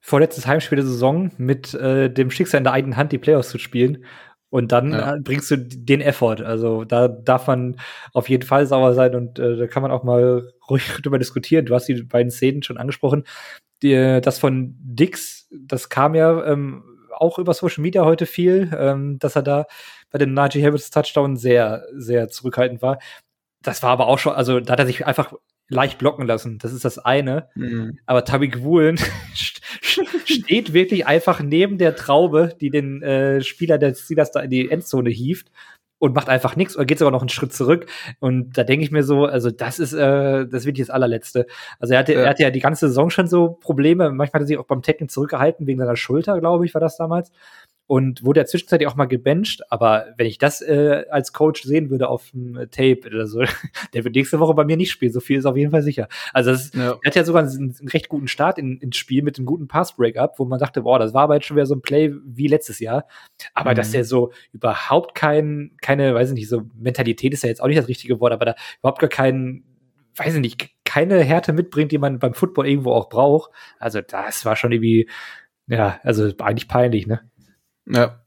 vorletztes Heimspiel der Saison, mit äh, dem Schicksal in der eigenen Hand die Playoffs zu spielen. Und dann ja. Äh, bringst du den Effort. Also da darf man auf jeden Fall sauer sein und äh, da kann man auch mal ruhig drüber diskutieren. Du hast die beiden Szenen schon angesprochen. Die, das von Dix, das kam ja ähm, auch über Social Media heute viel, ähm, dass er da bei dem Najee Harris Touchdown sehr, sehr zurückhaltend war. Das war aber auch schon, also da hat er sich einfach leicht blocken lassen. Das ist das eine. Mhm. Aber Tabik Woolen steht wirklich einfach neben der Traube, die den äh, Spieler der Steelers da in die Endzone hieft und macht einfach nichts oder geht sogar noch einen Schritt zurück. Und da denke ich mir so, also das ist, äh, das wird jetzt allerletzte. Also er hatte, ja. er hatte ja die ganze Saison schon so Probleme. Manchmal hat er sich auch beim Tackling zurückgehalten wegen seiner Schulter, glaube ich, war das damals. Und wurde ja zwischenzeitlich auch mal gebencht. Aber wenn ich das äh, als Coach sehen würde auf dem Tape oder so, der wird nächste Woche bei mir nicht spielen. So viel ist auf jeden Fall sicher. Also das, ja. er hat ja sogar einen, einen recht guten Start in, ins Spiel mit einem guten Pass-Breakup, wo man dachte, boah, das war aber jetzt schon wieder so ein Play wie letztes Jahr. Aber mhm. dass der so überhaupt kein, keine, weiß ich nicht, so Mentalität ist ja jetzt auch nicht das richtige Wort, aber da überhaupt gar keinen weiß ich nicht, keine Härte mitbringt, die man beim Football irgendwo auch braucht. Also das war schon irgendwie, ja, also eigentlich peinlich, ne? Ja.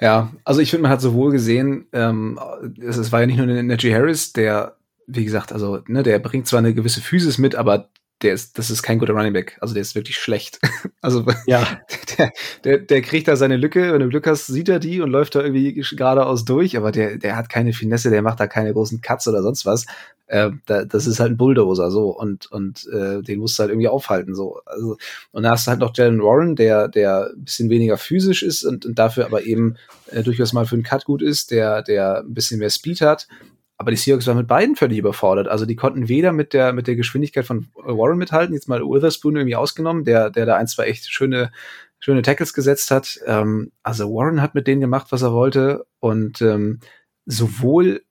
Ja, also ich finde, man hat sowohl gesehen, ähm, es, es war ja nicht nur Najee Harris, der, wie gesagt, also, ne, der bringt zwar eine gewisse Physis mit, aber der ist, das ist kein guter Running Back. Also der ist wirklich schlecht. Also ja. der, der, der kriegt da seine Lücke, wenn du Glück hast, sieht er die und läuft da irgendwie geradeaus durch, aber der, der hat keine Finesse, der macht da keine großen Cuts oder sonst was. Äh, da, das ist halt ein Bulldozer so und, und äh, den musst du halt irgendwie aufhalten. so. Also, und da hast du halt noch Jalen Warren, der, der ein bisschen weniger physisch ist und, und dafür aber eben äh, durchaus mal für einen Cut gut ist, der, der ein bisschen mehr Speed hat aber die Seahawks waren mit beiden völlig überfordert. Also die konnten weder mit der, mit der Geschwindigkeit von Warren mithalten, jetzt mal Witherspoon irgendwie ausgenommen, der, der da ein, zwei echt schöne, schöne Tackles gesetzt hat. Ähm, also Warren hat mit denen gemacht, was er wollte. Und ähm, sowohl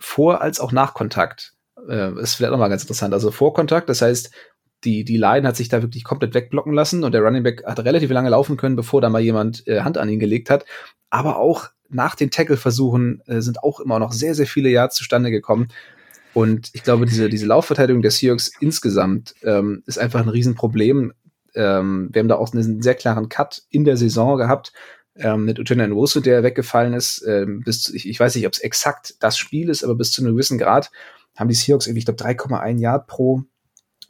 vor als auch nach Kontakt. Äh, ist vielleicht auch mal ganz interessant. Also vor Kontakt, das heißt, die, die Line hat sich da wirklich komplett wegblocken lassen und der Running Back hat relativ lange laufen können, bevor da mal jemand äh, Hand an ihn gelegt hat. Aber auch nach den Tackle-Versuchen äh, sind auch immer noch sehr, sehr viele Yards zustande gekommen. Und ich glaube, diese, diese Laufverteidigung der Seahawks insgesamt ähm, ist einfach ein Riesenproblem. Ähm, wir haben da auch einen sehr klaren Cut in der Saison gehabt ähm, mit Uchenna Nwosu, der weggefallen ist. Ähm, bis zu, ich, ich weiß nicht, ob es exakt das Spiel ist, aber bis zu einem gewissen Grad haben die Seahawks irgendwie, ich glaube, 3,1 Yard pro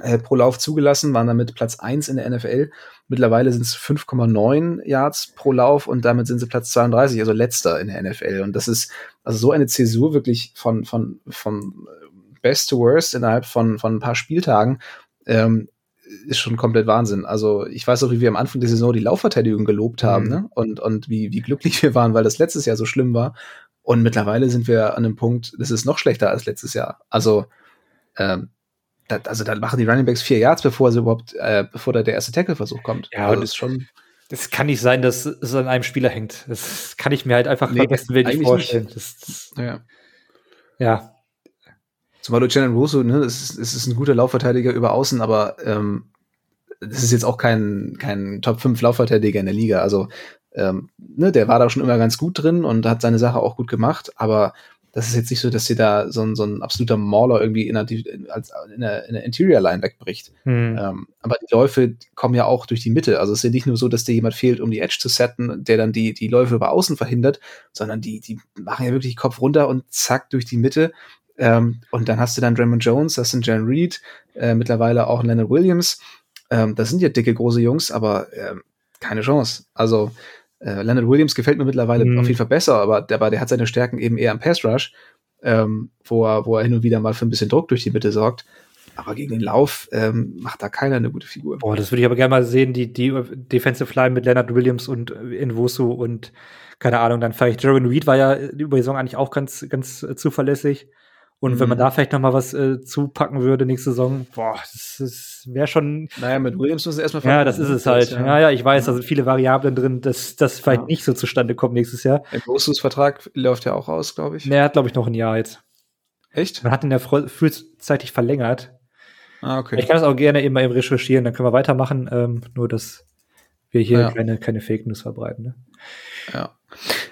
äh, pro Lauf zugelassen, waren damit Platz 1 in der NFL. Mittlerweile sind es 5,9 Yards pro Lauf und damit sind sie Platz 32, also letzter in der NFL. Und das ist also so eine Zäsur wirklich von, von, von Best to Worst innerhalb von, von ein paar Spieltagen. Ähm, ist schon komplett Wahnsinn. Also ich weiß auch, wie wir am Anfang der Saison die Laufverteidigung gelobt haben, mhm. ne? Und, und wie, wie glücklich wir waren, weil das letztes Jahr so schlimm war. Und mittlerweile sind wir an einem Punkt, das ist noch schlechter als letztes Jahr. Also ähm, da, also da machen die Running Backs vier Yards, bevor sie überhaupt, äh, bevor da der erste Tackle-Versuch kommt. Ja, also und ist schon. Das kann nicht sein, dass es an einem Spieler hängt. Das kann ich mir halt einfach nee, am besten nicht vorstellen. Das, das, ja. ja. Zumal Luciano Russo, ne, es ist, es ist ein guter Laufverteidiger über außen, aber ähm, das ist jetzt auch kein, kein Top 5 Laufverteidiger in der Liga. Also, ähm, ne, der war da schon immer ganz gut drin und hat seine Sache auch gut gemacht, aber das ist jetzt nicht so, dass sie da so ein, so ein absoluter Mauler irgendwie in der, in der, in der Interior Line wegbricht. Mhm. Ähm, aber die Läufe kommen ja auch durch die Mitte. Also es ist ja nicht nur so, dass dir jemand fehlt, um die Edge zu setten, der dann die, die Läufe über außen verhindert, sondern die, die machen ja wirklich Kopf runter und zack durch die Mitte. Ähm, und dann hast du dann Draymond Jones, das sind Jan Reed, äh, mittlerweile auch Leonard Williams. Ähm, das sind ja dicke, große Jungs, aber äh, keine Chance. Also äh, Leonard Williams gefällt mir mittlerweile mhm. auf jeden Fall besser, aber der, der hat seine Stärken eben eher am Pass Rush, ähm, wo, er, wo er hin und wieder mal für ein bisschen Druck durch die Mitte sorgt. Aber gegen den Lauf ähm, macht da keiner eine gute Figur. Boah, das würde ich aber gerne mal sehen, die, die Defensive Line mit Leonard Williams und Inwusu und keine Ahnung, dann vielleicht Jeremy Reed war ja über die Saison eigentlich auch ganz, ganz äh, zuverlässig. Und wenn man mhm. da vielleicht noch mal was äh, zupacken würde nächste Saison, boah, das, das wäre schon. Naja, mit Williams muss es erstmal Ja, das ist es halt. Ja, ja, ich weiß, da sind viele Variablen drin, dass das vielleicht ja. nicht so zustande kommt nächstes Jahr. Der Großus Vertrag läuft ja auch aus, glaube ich. Nee, er hat, glaube ich, noch ein Jahr jetzt. Echt? Man hat ihn ja frühzeitig verlängert. Ah, okay. Ich kann das auch gerne eben mal eben recherchieren, dann können wir weitermachen. Ähm, nur, dass wir hier ja. keine, keine Fake News verbreiten. Ne? Ja.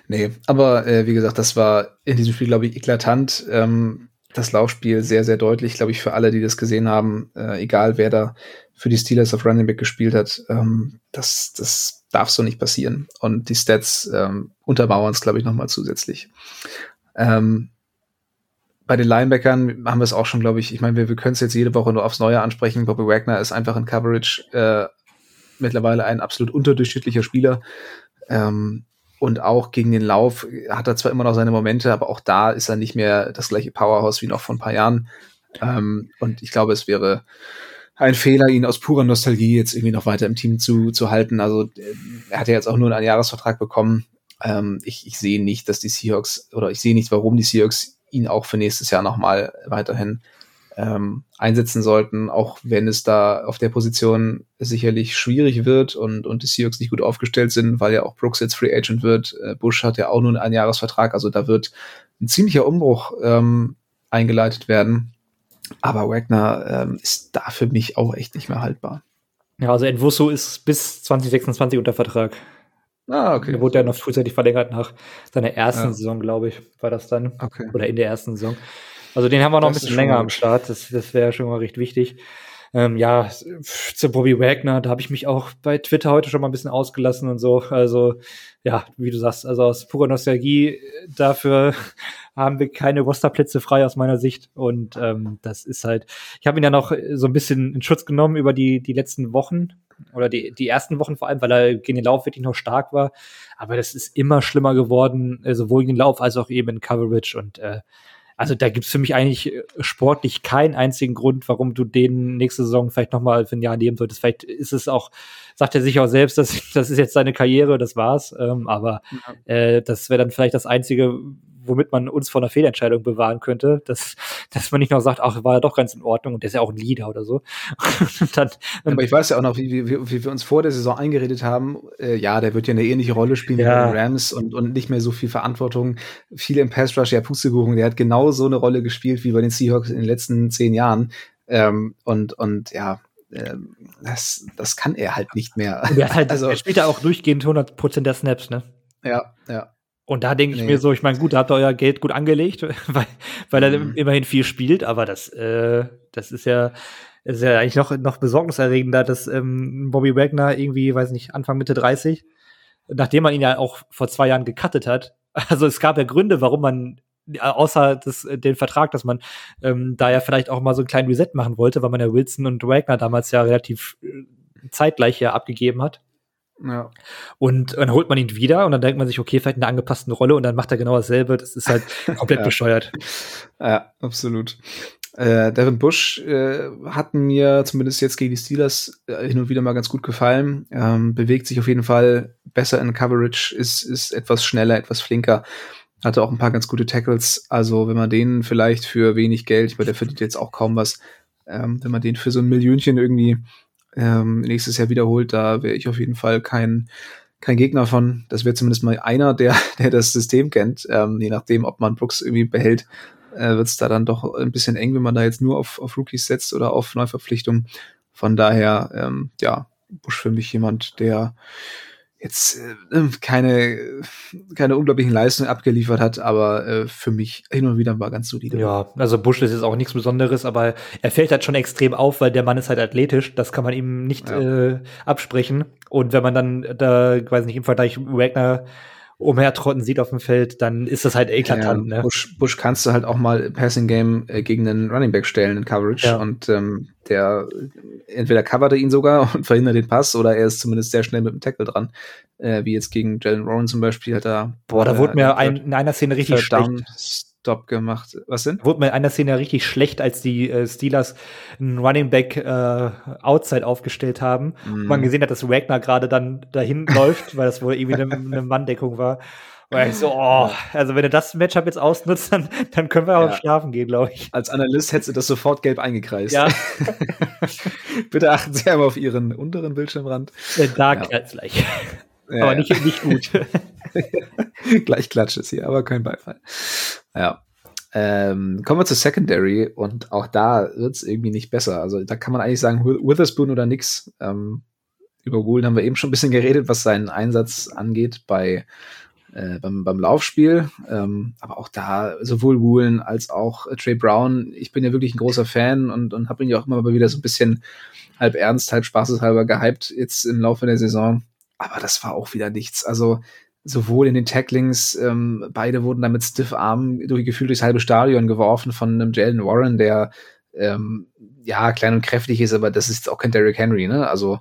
Nee, aber äh, wie gesagt, das war in diesem Spiel, glaube ich, eklatant. Ähm, das Laufspiel sehr, sehr deutlich, glaube ich, für alle, die das gesehen haben, äh, egal wer da für die Steelers auf Running Back gespielt hat, ähm, das, das darf so nicht passieren. Und die Stats ähm, untermauern es, glaube ich, nochmal zusätzlich. Ähm, bei den Linebackern haben wir es auch schon, glaube ich, ich meine, wir, wir können es jetzt jede Woche nur aufs Neue ansprechen. Bobby Wagner ist einfach in Coverage äh, mittlerweile ein absolut unterdurchschnittlicher Spieler. Ähm, und auch gegen den Lauf hat er zwar immer noch seine Momente, aber auch da ist er nicht mehr das gleiche Powerhouse wie noch vor ein paar Jahren. Ähm, und ich glaube, es wäre ein Fehler, ihn aus purer Nostalgie jetzt irgendwie noch weiter im Team zu, zu halten. Also er hat ja jetzt auch nur einen Jahresvertrag bekommen. Ähm, ich, ich sehe nicht, dass die Seahawks oder ich sehe nicht, warum die Seahawks ihn auch für nächstes Jahr nochmal weiterhin ähm, einsetzen sollten, auch wenn es da auf der Position sicherlich schwierig wird und, und die Seahawks nicht gut aufgestellt sind, weil ja auch Brooks jetzt Free Agent wird. Äh, Bush hat ja auch nur einen Jahresvertrag, also da wird ein ziemlicher Umbruch ähm, eingeleitet werden. Aber Wagner ähm, ist da für mich auch echt nicht mehr haltbar. Ja, also Entwusso ist bis 2026 unter Vertrag. Ah, okay. Er wurde ja noch frühzeitig verlängert nach seiner ersten ja. Saison, glaube ich, war das dann. Okay. Oder in der ersten Saison. Also den haben wir noch das ein bisschen länger am Start. Das, das wäre schon mal recht wichtig. Ähm, ja, zu Bobby Wagner, da habe ich mich auch bei Twitter heute schon mal ein bisschen ausgelassen und so. Also, ja, wie du sagst, also aus purer Nostalgie, dafür haben wir keine Rosterplätze frei aus meiner Sicht. Und ähm, das ist halt, ich habe ihn ja noch so ein bisschen in Schutz genommen über die, die letzten Wochen oder die, die ersten Wochen vor allem, weil er gegen den Lauf wirklich noch stark war. Aber das ist immer schlimmer geworden, äh, sowohl gegen den Lauf als auch eben in Coverage. Und äh, also da gibt's für mich eigentlich äh, sportlich keinen einzigen Grund, warum du den nächste Saison vielleicht nochmal für ein Jahr nehmen solltest. Vielleicht ist es auch, sagt er sich auch selbst, dass das ist jetzt seine Karriere, das war's. Ähm, aber ja. äh, das wäre dann vielleicht das Einzige, womit man uns vor einer Fehlentscheidung bewahren könnte, dass, dass man nicht noch sagt, ach, war ja doch ganz in Ordnung und der ist ja auch ein Leader oder so. dann, Aber ich weiß ja auch noch, wie, wie, wie wir uns vor der Saison eingeredet haben, äh, ja, der wird ja eine ähnliche Rolle spielen ja. wie den Rams und, und nicht mehr so viel Verantwortung, viel im Pass Rush, ja, Pustekuchen, der hat genau so eine Rolle gespielt wie bei den Seahawks in den letzten zehn Jahren. Ähm, und, und ja, ähm, das, das kann er halt nicht mehr. Halt, also, er spielt ja auch durchgehend 100% der Snaps, ne? Ja, ja. Und da denke ich nee. mir so, ich meine, gut, da habt ihr euer Geld gut angelegt, weil, weil er mhm. immerhin viel spielt, aber das, äh, das ist ja, ist ja eigentlich noch, noch besorgniserregender, dass ähm, Bobby Wagner irgendwie, weiß nicht, Anfang Mitte 30, nachdem man ihn ja auch vor zwei Jahren gecuttet hat, also es gab ja Gründe, warum man außer das, den Vertrag, dass man ähm, da ja vielleicht auch mal so einen kleinen Reset machen wollte, weil man ja Wilson und Wagner damals ja relativ äh, zeitgleich ja abgegeben hat. Ja. Und dann holt man ihn wieder und dann denkt man sich, okay, vielleicht in einer angepassten Rolle und dann macht er genau dasselbe. Das ist halt komplett ja. bescheuert. Ja, absolut. Äh, Devin Bush äh, hat mir zumindest jetzt gegen die Steelers äh, hin und wieder mal ganz gut gefallen. Ähm, bewegt sich auf jeden Fall besser in Coverage, ist, ist etwas schneller, etwas flinker. Hatte auch ein paar ganz gute Tackles. Also, wenn man den vielleicht für wenig Geld, ich meine, der verdient jetzt auch kaum was, ähm, wenn man den für so ein Millionchen irgendwie ähm, nächstes Jahr wiederholt, da wäre ich auf jeden Fall kein, kein Gegner von. Das wäre zumindest mal einer, der, der das System kennt. Ähm, je nachdem, ob man Brooks irgendwie behält, äh, wird es da dann doch ein bisschen eng, wenn man da jetzt nur auf, auf Rookies setzt oder auf Neuverpflichtungen. Von daher, ähm, ja, Bush für mich jemand, der jetzt äh, keine, keine unglaublichen Leistungen abgeliefert hat, aber äh, für mich hin und wieder war ganz solide. Ja, also Bush ist jetzt auch nichts Besonderes, aber er fällt halt schon extrem auf, weil der Mann ist halt athletisch, das kann man ihm nicht ja. äh, absprechen. Und wenn man dann da, weiß nicht, im Vergleich Wagner umhertrotten sieht auf dem Feld, dann ist das halt eklatant. Ja, ne? Bush, Bush kannst du halt auch mal Passing Game äh, gegen einen Running Back stellen in Coverage ja. und ähm, der entweder covert er ihn sogar und verhindert den Pass oder er ist zumindest sehr schnell mit dem Tackle dran, äh, wie jetzt gegen Jalen Warren zum Beispiel hat er. Boah, da wurde mir ein, in einer Szene richtig schlecht. Stop gemacht. Was denn? Wurde mir in einer Szene richtig schlecht, als die äh, Steelers einen Running Back äh, Outside aufgestellt haben. Mm. man gesehen hat, dass Wagner gerade dann dahin läuft, weil das wohl irgendwie eine, eine Manndeckung war. Und ich so, oh, also wenn du das Matchup jetzt ausnutzt, dann, dann können wir auch ja. schlafen gehen, glaube ich. Als Analyst hättest du das sofort gelb eingekreist. Ja. Bitte achten Sie einmal auf Ihren unteren Bildschirmrand. Da ja. gleich. Ja, aber nicht, nicht gut. Gleich Klatsches hier, aber kein Beifall. Ja. Ähm, kommen wir zur Secondary und auch da wird es irgendwie nicht besser. Also da kann man eigentlich sagen, Witherspoon oder nix. Ähm, über Woolen haben wir eben schon ein bisschen geredet, was seinen Einsatz angeht bei äh, beim, beim Laufspiel. Ähm, aber auch da sowohl Woolen als auch äh, Trey Brown. Ich bin ja wirklich ein großer Fan und, und habe ihn ja auch immer mal wieder so ein bisschen halb ernst, halb spaßeshalber gehypt jetzt im Laufe der Saison. Aber das war auch wieder nichts. Also sowohl in den Tacklings, ähm, beide wurden dann mit Stiff Arm durchgefühlt durchs halbe Stadion geworfen von einem Jalen Warren, der ähm, ja klein und kräftig ist, aber das ist auch kein Derrick Henry, ne? Also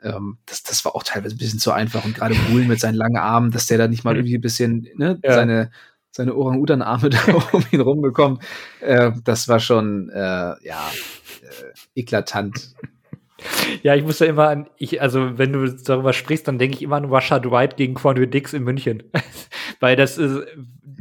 ähm, das, das war auch teilweise ein bisschen zu einfach und gerade Bull mit seinen langen Armen, dass der da nicht mal irgendwie ein bisschen ne, ja. seine seine Orang-Utan-Arme da um ihn rumbekommt, äh, das war schon äh, ja äh, eklatant Ja, ich muss ja immer an, ich, also wenn du darüber sprichst, dann denke ich immer an Rashad White gegen Quandre Dix in München. Weil das ist,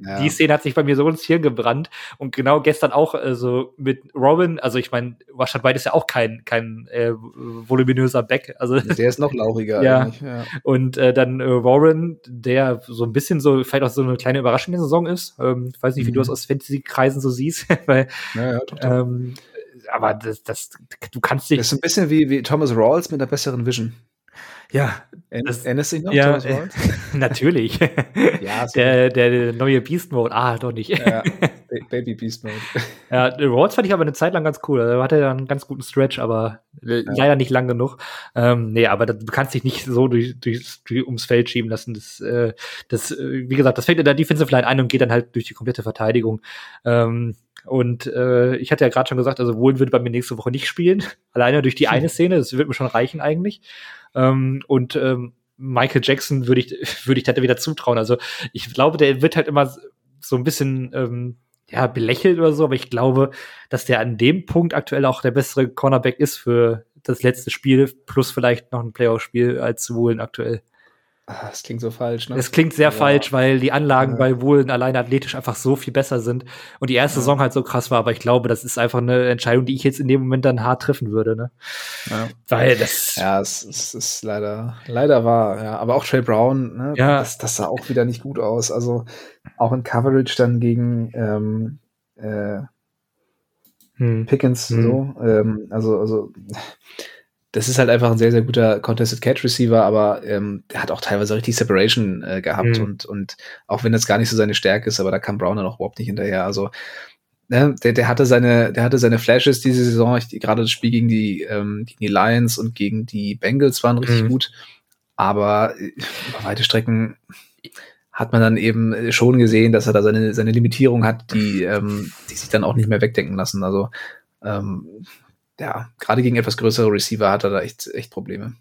ja. die Szene hat sich bei mir so ins Hirn gebrannt. Und genau gestern auch also mit Robin, also ich meine, Rashad White ist ja auch kein, kein äh, voluminöser Back. Also, der ist noch lauriger ja. eigentlich. Ja. Und äh, dann äh, Warren, der so ein bisschen so, vielleicht auch so eine kleine Überraschung in der Saison ist. Ähm, ich weiß nicht, wie mhm. du das aus Fantasy-Kreisen so siehst. weil, ja. Ähm, aber das, das, du kannst dich. Das ist ein bisschen wie, wie Thomas Rawls mit einer besseren Vision. Ja. Erinnerst du dich noch? Ja, äh, natürlich. ja, der, der neue Beast Mode. Ah, doch nicht. Ja, Baby Beast Mode. Ja, Rawls fand ich aber eine Zeit lang ganz cool. Also hatte ja einen ganz guten Stretch, aber ja. leider nicht lang genug. Ähm, nee, aber du kannst dich nicht so durch, durch, durch, ums Feld schieben lassen. Das, äh, das, äh, wie gesagt, das fängt in der Defensive Line ein und geht dann halt durch die komplette Verteidigung. Ähm, und äh, ich hatte ja gerade schon gesagt, also Wohlen würde bei mir nächste Woche nicht spielen. Alleine durch die eine Szene, das wird mir schon reichen eigentlich. Ähm, und ähm, Michael Jackson würde ich, würde ich da wieder zutrauen. Also ich glaube, der wird halt immer so ein bisschen ähm, ja, belächelt oder so, aber ich glaube, dass der an dem Punkt aktuell auch der bessere Cornerback ist für das letzte Spiel, plus vielleicht noch ein Playoff-Spiel als Wohlen aktuell. Ah, das klingt so falsch, ne? Das klingt sehr ja. falsch, weil die Anlagen ja. bei Wohlen alleine athletisch einfach so viel besser sind und die erste ja. Saison halt so krass war, aber ich glaube, das ist einfach eine Entscheidung, die ich jetzt in dem Moment dann hart treffen würde, ne? Ja. Weil das. Ja, es, es ist leider, leider wahr, ja. Aber auch Trey Brown, ne? Ja. Das, das sah auch wieder nicht gut aus. Also auch in Coverage dann gegen ähm, äh, hm. Pickens hm. so. Ähm, also, also das ist halt einfach ein sehr, sehr guter Contested Catch Receiver, aber ähm, der hat auch teilweise richtig Separation äh, gehabt mhm. und, und auch wenn das gar nicht so seine Stärke ist, aber da kam Brown dann auch überhaupt nicht hinterher. Also ne, der, der hatte seine, der hatte seine Flashes diese Saison. Ich, gerade das Spiel gegen die, ähm, gegen die Lions und gegen die Bengals waren richtig mhm. gut, aber äh, über weite Strecken hat man dann eben schon gesehen, dass er da seine, seine Limitierung hat, die, ähm, die sich dann auch nicht mehr wegdenken lassen. Also ähm, ja, gerade gegen etwas größere Receiver hat er da echt, echt Probleme.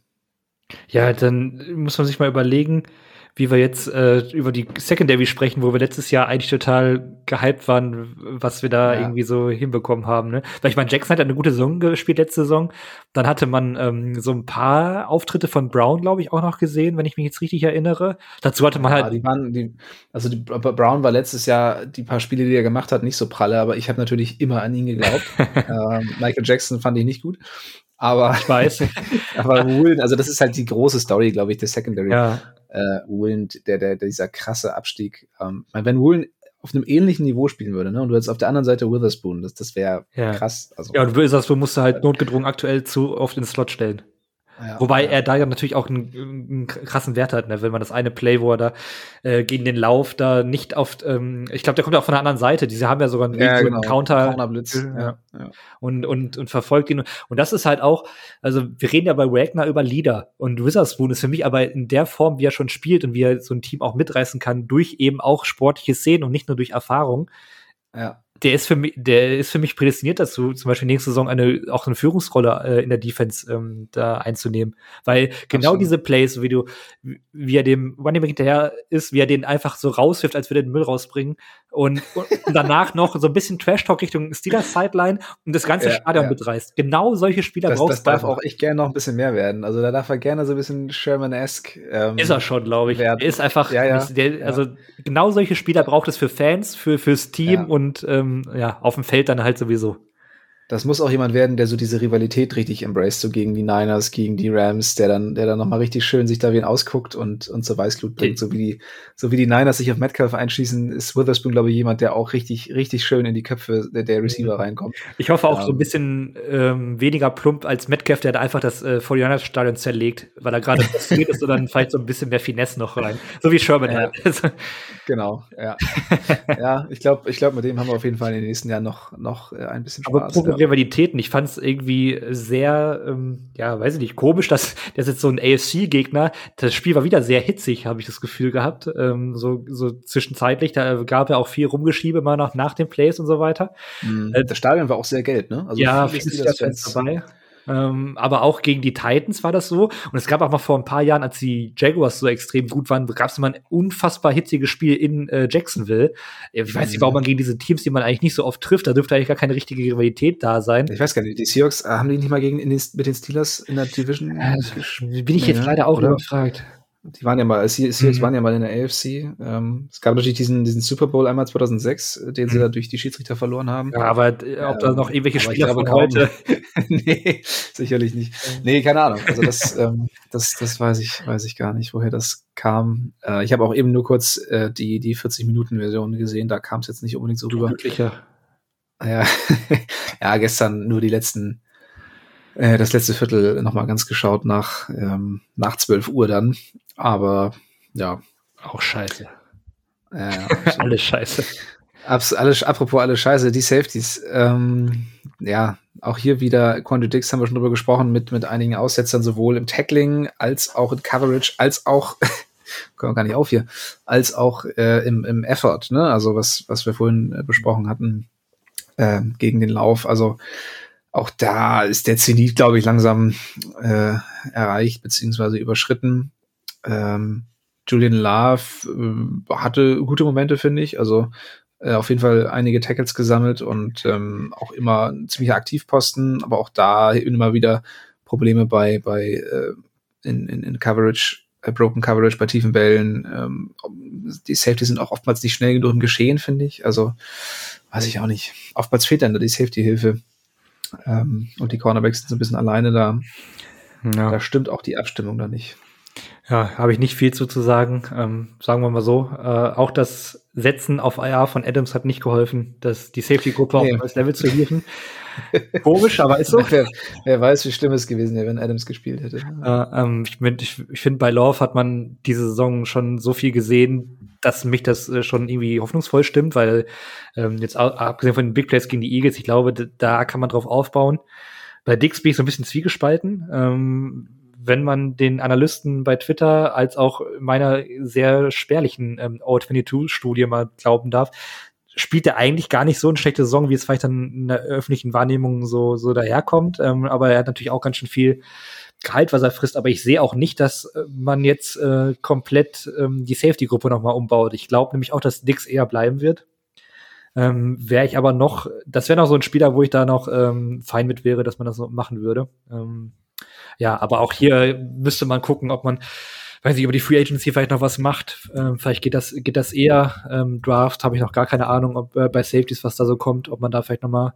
Ja, dann muss man sich mal überlegen, wie wir jetzt äh, über die Secondary sprechen, wo wir letztes Jahr eigentlich total gehypt waren, was wir da ja. irgendwie so hinbekommen haben. Ne? Weil ich meine, Jackson hat eine gute Saison gespielt letzte Saison. Dann hatte man ähm, so ein paar Auftritte von Brown, glaube ich, auch noch gesehen, wenn ich mich jetzt richtig erinnere. Dazu hatte man ja, halt. Die waren, die, also die, Brown war letztes Jahr die paar Spiele, die er gemacht hat, nicht so pralle, aber ich habe natürlich immer an ihn geglaubt. ähm, Michael Jackson fand ich nicht gut. Aber ich weiß. aber Woolen, also das ist halt die große Story, glaube ich, der Secondary. Ja. Äh, Woolen, der, der, dieser krasse Abstieg. Ähm, wenn Woolen auf einem ähnlichen Niveau spielen würde, ne? Und du hättest auf der anderen Seite Witherspoon, das, das wäre ja. krass. Also, ja, und Witherspoon musst du halt notgedrungen aktuell zu oft ins Slot stellen. Ja, Wobei ja. er da ja natürlich auch einen, einen, krassen Wert hat, ne? wenn man das eine Play, wo er da äh, gegen den Lauf da nicht auf, ähm, ich glaube, der kommt auch von der anderen Seite. Diese haben ja sogar einen, ja, genau. Counter, Counterblitz ja. Und, und, und verfolgt ihn. Und das ist halt auch, also wir reden ja bei Wagner über Leader und Witherspoon ist für mich aber in der Form, wie er schon spielt und wie er so ein Team auch mitreißen kann, durch eben auch sportliche Szenen und nicht nur durch Erfahrung. Ja der ist für mich, der ist für mich prädestiniert dazu, zum Beispiel nächste Saison eine auch eine Führungsrolle äh, in der Defense ähm, da einzunehmen, weil genau Absolut. diese Plays, wie du, wie er dem Running Back hinterher ist, wie er den einfach so rauswirft, als würde er den Müll rausbringen und, und danach noch so ein bisschen Trash Talk Richtung Steelers Sideline und das ganze ja, Stadion ja. mitreißt. Genau solche Spieler das, brauchst das du. Das darf auch echt gerne noch ein bisschen mehr werden. Also da darf er gerne so ein bisschen Sherman-esque. Ähm, ist er schon, glaube ich. Werden. Er ist einfach, ja, der, also genau solche Spieler braucht es für Fans, für fürs Team und ähm, ja auf dem Feld dann halt sowieso. Das muss auch jemand werden, der so diese Rivalität richtig embraced, so gegen die Niners, gegen die Rams, der dann, der dann nochmal richtig schön sich da wen ausguckt und, und zur Weißglut bringt. So wie die, so wie die Niners sich auf Metcalf einschießen, ist Witherspoon, glaube ich, jemand, der auch richtig, richtig schön in die Köpfe der, der Receiver reinkommt. Ich hoffe auch ähm, so ein ähm. bisschen ähm, weniger plump als Metcalf, der da einfach das äh, 49ers-Stadion zerlegt, weil er gerade passiert ist und dann vielleicht so ein bisschen mehr Finesse noch rein. So wie Sherman ja. halt. genau, ja. ja, ich glaube, ich glaube, mit dem haben wir auf jeden Fall in den nächsten Jahren noch, noch äh, ein bisschen Spaß. Aber Rivalitäten. Ich fand es irgendwie sehr, ähm, ja, weiß ich nicht, komisch, dass das jetzt so ein AFC-Gegner, das Spiel war wieder sehr hitzig, habe ich das Gefühl gehabt, ähm, so, so zwischenzeitlich. Da gab ja auch viel Rumgeschiebe immer noch nach den Plays und so weiter. Mhm. Äh, das Stadion war auch sehr gelb, ne? Also ja, viele Fans dabei. Ähm, aber auch gegen die Titans war das so. Und es gab auch mal vor ein paar Jahren, als die Jaguars so extrem gut waren, gab es mal ein unfassbar hitziges Spiel in äh, Jacksonville. Ich weiß nicht, warum man gegen diese Teams, die man eigentlich nicht so oft trifft, da dürfte eigentlich gar keine richtige Rivalität da sein. Ich weiß gar nicht, die Seahawks, äh, haben die nicht mal gegen den, mit den Steelers in der Division? Äh, bin ich jetzt leider auch oder? überfragt. Die waren ja mal, Seahawks mhm. waren ja mal in der AFC. Ähm, es gab natürlich diesen, diesen Super Bowl einmal 2006, den mhm. sie da durch die Schiedsrichter verloren haben. Ja, aber äh, ob da noch irgendwelche Spieler von heute? nee, sicherlich nicht. Nee, keine Ahnung. Also das, ähm, das, das weiß ich, weiß ich gar nicht, woher das kam. Äh, ich habe auch eben nur kurz äh, die, die 40-Minuten-Version gesehen. Da kam es jetzt nicht unbedingt so rüber. Glücklicher. Ja. ja, gestern nur die letzten äh, das letzte Viertel nochmal ganz geschaut nach, ähm, nach 12 Uhr dann. Aber ja. Auch scheiße. Ja, alles scheiße. Abs alles, apropos alles scheiße, die Safeties. Ähm, ja, auch hier wieder Quandry Dix haben wir schon drüber gesprochen, mit, mit einigen Aussetzern, sowohl im Tackling als auch in Coverage, als auch, kommen wir gar nicht auf hier, als auch äh, im, im Effort, ne? Also was, was wir vorhin äh, besprochen hatten äh, gegen den Lauf. Also auch da ist der Zenit, glaube ich, langsam äh, erreicht beziehungsweise überschritten. Ähm, Julian Love äh, hatte gute Momente, finde ich. Also äh, auf jeden Fall einige Tackles gesammelt und ähm, auch immer ein ziemlicher Aktivposten, aber auch da immer wieder Probleme bei, bei äh, in, in, in Coverage, äh, Broken Coverage bei tiefen Bällen. Ähm, die Safety sind auch oftmals nicht schnell genug im Geschehen, finde ich. Also weiß ich auch nicht. Oftmals fehlt dann da die Safety-Hilfe. Ähm, und die Cornerbacks sind so ein bisschen alleine da. Ja. Da stimmt auch die Abstimmung da nicht. Ja, habe ich nicht viel zu, zu sagen. Ähm, sagen wir mal so. Äh, auch das Setzen auf IR von Adams hat nicht geholfen, dass die Safety-Gruppe nee. auf das Level zu hieven. Komisch, aber ist so. Wer, wer, weiß, wie schlimm es gewesen wäre, wenn Adams gespielt hätte. Äh, ähm, ich ich, ich finde, bei Love hat man diese Saison schon so viel gesehen, dass mich das äh, schon irgendwie hoffnungsvoll stimmt, weil ähm, jetzt abgesehen von den Big Plays gegen die Eagles, ich glaube, da kann man drauf aufbauen. Bei Dix bin ich so ein bisschen zwiegespalten. Ähm, wenn man den Analysten bei Twitter als auch meiner sehr spärlichen ähm, O22-Studie mal glauben darf, spielt er eigentlich gar nicht so eine schlechte Saison, wie es vielleicht dann in der öffentlichen Wahrnehmung so, so daherkommt. Ähm, aber er hat natürlich auch ganz schön viel Gehalt, was er frisst. Aber ich sehe auch nicht, dass äh, man jetzt äh, komplett ähm, die Safety-Gruppe nochmal umbaut. Ich glaube nämlich auch, dass Dix eher bleiben wird. Ähm, wäre ich aber noch, das wäre noch so ein Spieler, wo ich da noch ähm, fein mit wäre, dass man das so machen würde. Ähm, ja, aber auch hier müsste man gucken, ob man, weiß nicht, über die Free Agency vielleicht noch was macht. Ähm, vielleicht geht das, geht das eher. Ähm, Draft habe ich noch gar keine Ahnung, ob äh, bei Safeties was da so kommt, ob man da vielleicht noch mal,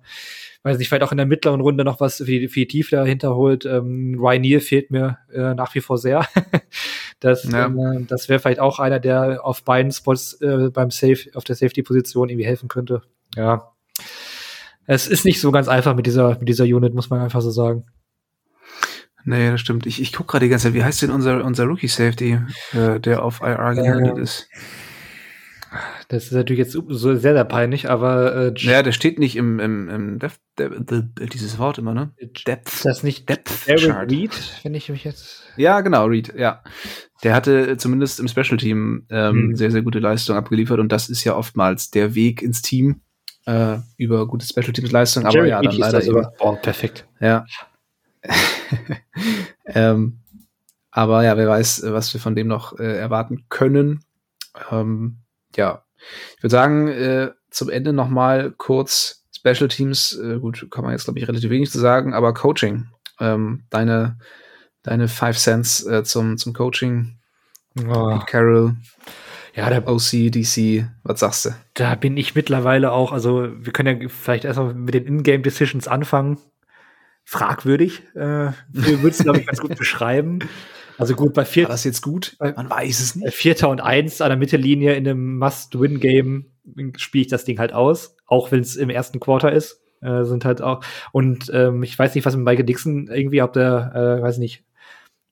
weiß nicht, vielleicht auch in der mittleren Runde noch was für die, für die Tiefe dahinter holt. Ähm, Ryan Neal fehlt mir äh, nach wie vor sehr. das ja. ähm, das wäre vielleicht auch einer, der auf beiden Spots äh, beim Safe, auf der Safety-Position irgendwie helfen könnte. Ja. Es ist nicht so ganz einfach mit dieser, mit dieser Unit, muss man einfach so sagen. Nee, das stimmt. Ich, ich gucke gerade die ganze Zeit, wie heißt denn unser, unser Rookie Safety, äh, der auf IR gelandet äh, ist? Das ist natürlich jetzt so sehr, sehr peinlich, aber äh, Ja, der steht nicht im, im, im Depth, de, de, de, dieses Wort immer, ne? Depth. Ist das nicht Depth Eric Chart. Reed, wenn ich mich jetzt. Ja, genau, Reed, ja. Der hatte zumindest im Special Team ähm, hm. sehr, sehr gute Leistung abgeliefert und das ist ja oftmals der Weg ins Team äh, über gute Special Teams Leistung, aber Jerry ja, dann leider eben. Boah, perfekt. Ja. ähm, aber ja, wer weiß, was wir von dem noch äh, erwarten können. Ähm, ja, ich würde sagen, äh, zum Ende noch mal kurz Special Teams. Äh, gut, kann man jetzt glaube ich relativ wenig zu sagen, aber Coaching. Ähm, deine deine Five Cents äh, zum zum Coaching. Oh. Pete Carroll. Ja, der OC, DC, was sagst du? Da bin ich mittlerweile auch, also wir können ja vielleicht erstmal mit den Ingame Decisions anfangen fragwürdig. Äh, würde es, glaube ich, ganz gut beschreiben. Also gut, bei vier. War das jetzt gut? Man weiß es nicht. Vierter und eins an der Mittellinie in einem Must-Win-Game spiele ich das Ding halt aus, auch wenn es im ersten Quarter ist. Äh, sind halt auch. Und ähm, ich weiß nicht, was mit Michael Dixon irgendwie, ob der, äh, weiß nicht,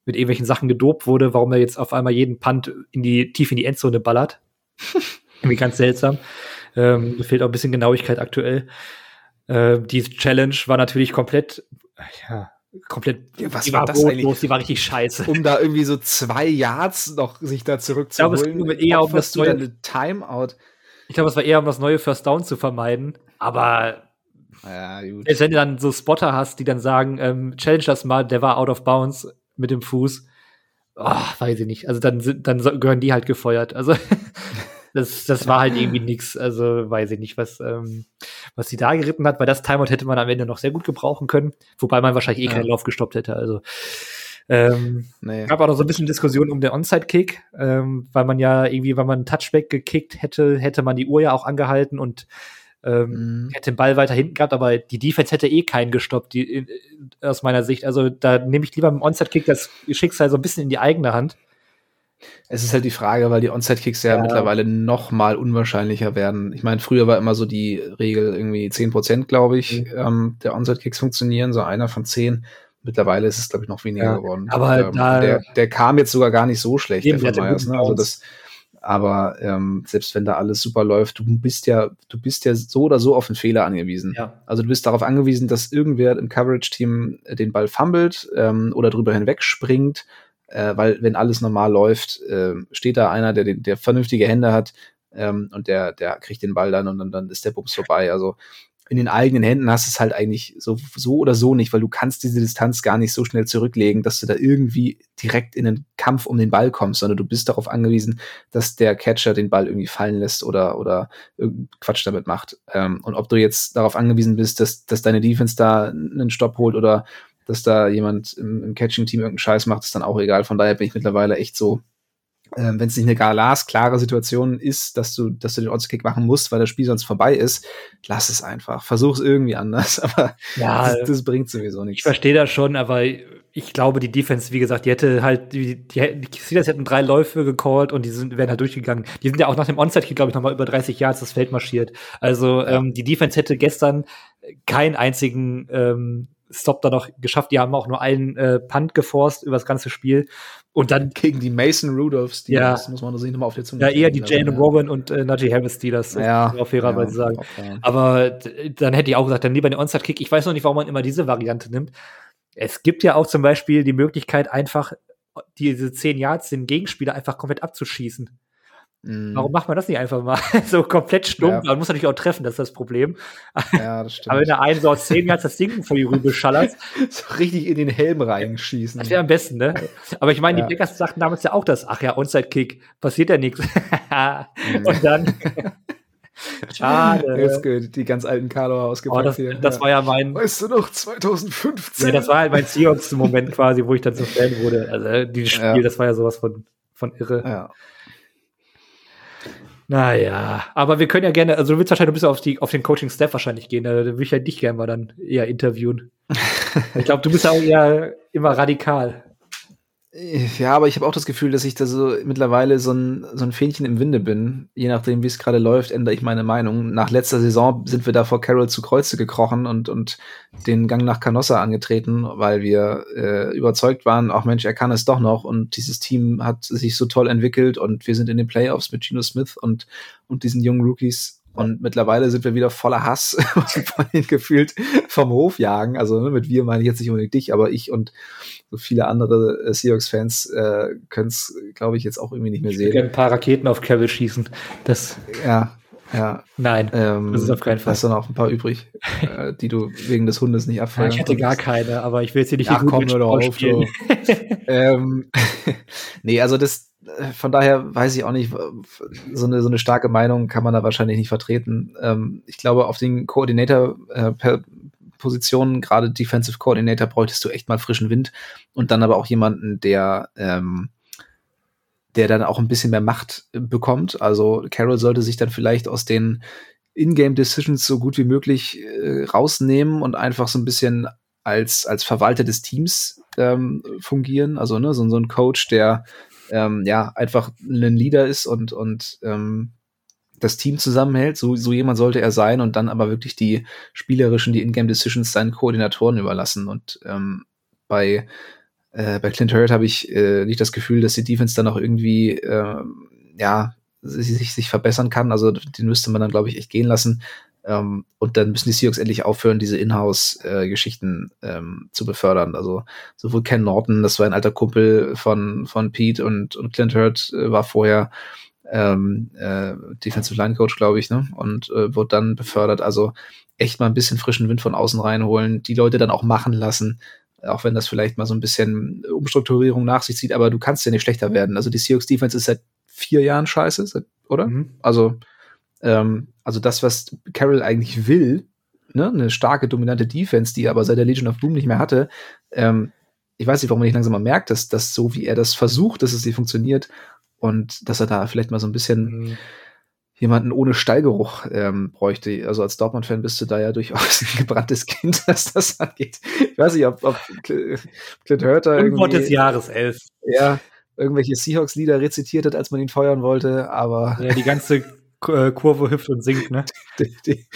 mit irgendwelchen Sachen gedopt wurde, warum er jetzt auf einmal jeden Punt in die, tief in die Endzone ballert. irgendwie ganz seltsam. Ähm, fehlt auch ein bisschen Genauigkeit aktuell. Äh, die Challenge war natürlich komplett, ja, komplett, ja, was die war, war das eigentlich? die war richtig scheiße. Um da irgendwie so zwei Yards noch sich da zurückzuholen. Ich glaube, es ging eher um das neue Timeout. Ich glaube, es war eher um das neue First Down zu vermeiden, aber Ja, gut. Wenn du dann so Spotter hast, die dann sagen, ähm, challenge das mal, der war out of bounds mit dem Fuß. Oh, weiß ich nicht. Also dann, sind, dann gehören die halt gefeuert. Also das, das war halt irgendwie nix. Also weiß ich nicht, was, ähm, was sie da geritten hat, weil das Timeout hätte man am Ende noch sehr gut gebrauchen können, wobei man wahrscheinlich eh ja. keinen Lauf gestoppt hätte. Also ähm, nee. gab auch noch so ein bisschen Diskussion um den Onside-Kick, ähm, weil man ja irgendwie, wenn man einen Touchback gekickt hätte, hätte man die Uhr ja auch angehalten und ähm, mhm. hätte den Ball weiter hinten gehabt, aber die Defense hätte eh keinen gestoppt, die, aus meiner Sicht. Also da nehme ich lieber mit dem Onside-Kick das Schicksal so ein bisschen in die eigene Hand. Es ist halt die Frage, weil die Onside-Kicks ja, ja, mittlerweile noch mal unwahrscheinlicher werden. Ich meine, früher war immer so die Regel irgendwie 10 Prozent, glaube ich, mhm. ähm, der Onside-Kicks funktionieren, so einer von zehn. Mittlerweile ist es, glaube ich, noch weniger ja, geworden. Aber ähm, da, der, der kam jetzt sogar gar nicht so schlecht, der von Myers, ne? Also das, aber ähm, selbst wenn da alles super läuft, du bist ja, du bist ja so oder so auf einen Fehler angewiesen. Ja. Also du bist darauf angewiesen, dass irgendwer im Coverage-Team den Ball fummelt ähm, oder drüber hinweg springt, äh, weil wenn alles normal läuft, äh, steht da einer, der, der vernünftige Hände hat ähm, und der, der kriegt den Ball dann und dann, dann ist der Bums vorbei. Also in den eigenen Händen hast du es halt eigentlich so, so oder so nicht, weil du kannst diese Distanz gar nicht so schnell zurücklegen, dass du da irgendwie direkt in den Kampf um den Ball kommst, sondern du bist darauf angewiesen, dass der Catcher den Ball irgendwie fallen lässt oder, oder Quatsch damit macht. Ähm, und ob du jetzt darauf angewiesen bist, dass, dass deine Defense da einen Stopp holt oder dass da jemand im, im Catching-Team irgendeinen Scheiß macht, ist dann auch egal. Von daher bin ich mittlerweile echt so, ähm, wenn es nicht eine glasklare Situation ist, dass du, dass du den Odds-Kick machen musst, weil das Spiel sonst vorbei ist, lass es einfach. Versuch es irgendwie anders, aber ja, das, das, bringt sowieso nichts. Ich verstehe das schon, aber ich glaube, die Defense, wie gesagt, die hätte halt, die, die, die Steelers hätten drei Läufe gecallt und die sind, wären halt durchgegangen. Die sind ja auch nach dem Onside-Kick, glaube ich, nochmal über 30 Yards das Feld marschiert. Also ähm, die Defense hätte gestern keinen einzigen ähm, Stop da noch geschafft. Die haben auch nur einen äh, Punt geforst über das ganze Spiel. Und dann gegen die Mason Rudolphs, die ja, muss man sich nochmal auf der Zunge Ja, eher die Jane ja. Robin und äh, Najee Harris, die das ja, auf fairerweise ja, sagen. Okay. Aber dann hätte ich auch gesagt, dann lieber den Onside-Kick. Ich weiß noch nicht, warum man immer diese Variante nimmt. Es gibt ja auch zum Beispiel die Möglichkeit, einfach diese zehn Yards den Gegenspieler einfach komplett abzuschießen. Mm. Warum macht man das nicht einfach mal so komplett stumpf? Ja. Man muss natürlich auch treffen, das ist das Problem. Ja, das stimmt. Aber wenn der einen so aus zehn Yards das Ding vor die Rübe schallert. so richtig in den Helm reinschießen. Das wäre am besten, ne? Aber ich meine, ja. die Packers sagten damals ja auch das, ach ja, Onside-Kick, passiert ja nichts. Mhm. Und dann. Schade. Jetzt gut, die ganz alten Carlo ausgepackt oh, das, hier. Das war ja mein. Weißt du noch, 2015? Nee, das war halt mein Seahawks-Moment quasi, wo ich dann so Fan wurde. Also, dieses Spiel, ja. das war ja sowas von, von irre. Ja. Naja, aber wir können ja gerne, also du willst wahrscheinlich ein bisschen auf, die, auf den Coaching-Staff wahrscheinlich gehen, da würde ich ja dich gerne mal dann eher interviewen. ich glaube, du bist ja auch eher immer radikal. Ja, aber ich habe auch das Gefühl, dass ich da so mittlerweile so ein, so ein Fähnchen im Winde bin. Je nachdem, wie es gerade läuft, ändere ich meine Meinung. Nach letzter Saison sind wir da vor Carroll zu Kreuze gekrochen und, und den Gang nach Canossa angetreten, weil wir äh, überzeugt waren, auch Mensch, er kann es doch noch. Und dieses Team hat sich so toll entwickelt und wir sind in den Playoffs mit Gino Smith und, und diesen jungen Rookies und mittlerweile sind wir wieder voller Hass von den gefühlt vom Hof jagen. Also ne, mit wir meine ich jetzt nicht unbedingt dich, aber ich und so viele andere äh, Seahawks-Fans äh, können es, glaube ich, jetzt auch irgendwie nicht mehr sehen. ein paar Raketen auf Carroll schießen. Das ja, ja. Nein, ähm, das ist auf keinen Fall. Hast du noch ein paar übrig, äh, die du wegen des Hundes nicht abfallen ja, Ich hatte gar keine, aber ich will jetzt hier nicht ja, komm nur auf. So. ähm, nee, also das, von daher weiß ich auch nicht, so eine, so eine starke Meinung kann man da wahrscheinlich nicht vertreten. Ähm, ich glaube, auf den Koordinator äh, Positionen, gerade Defensive Coordinator, bräuchtest du echt mal frischen Wind und dann aber auch jemanden, der ähm, der dann auch ein bisschen mehr Macht bekommt. Also Carroll sollte sich dann vielleicht aus den In-Game Decisions so gut wie möglich äh, rausnehmen und einfach so ein bisschen als als Verwalter des Teams ähm, fungieren. Also ne, so, so ein Coach, der ähm, ja, einfach ein Leader ist und, und ähm, das Team zusammenhält. So, so jemand sollte er sein und dann aber wirklich die spielerischen, die Ingame Decisions seinen Koordinatoren überlassen. Und ähm, bei, äh, bei Clint Hurt habe ich äh, nicht das Gefühl, dass die Defense dann auch irgendwie äh, ja, sich, sich verbessern kann. Also den müsste man dann, glaube ich, echt gehen lassen. Ähm, und dann müssen die Seahawks endlich aufhören, diese Inhouse-Geschichten äh, ähm, zu befördern. Also sowohl Ken Norton, das war ein alter Kumpel von, von Pete und, und Clint Hurt äh, war vorher ähm, äh, Defensive Line Coach, glaube ich, ne? Und äh, wird dann befördert. Also echt mal ein bisschen frischen Wind von außen reinholen, die Leute dann auch machen lassen, auch wenn das vielleicht mal so ein bisschen Umstrukturierung nach sich zieht, aber du kannst ja nicht schlechter werden. Also die Seahawks Defense ist seit vier Jahren scheiße, oder? Mhm. Also, ähm, also das, was Carroll eigentlich will, ne, eine starke, dominante Defense, die er aber seit der Legion of Boom nicht mehr hatte, ähm, ich weiß nicht, warum man nicht langsam mal merkt, dass das so, wie er das versucht, dass es nicht funktioniert und dass er da vielleicht mal so ein bisschen mhm. Jemanden ohne Stallgeruch ähm, bräuchte. Also als Dortmund-Fan bist du da ja durchaus ein gebranntes Kind, was das angeht. Ich weiß nicht, ob, ob Clint Hurter irgendwie... des Jahres, elf. Ja, irgendwelche Seahawks-Lieder rezitiert hat, als man ihn feuern wollte, aber... Ja, die ganze äh, Kurve hüpft und singt, ne? Die, die,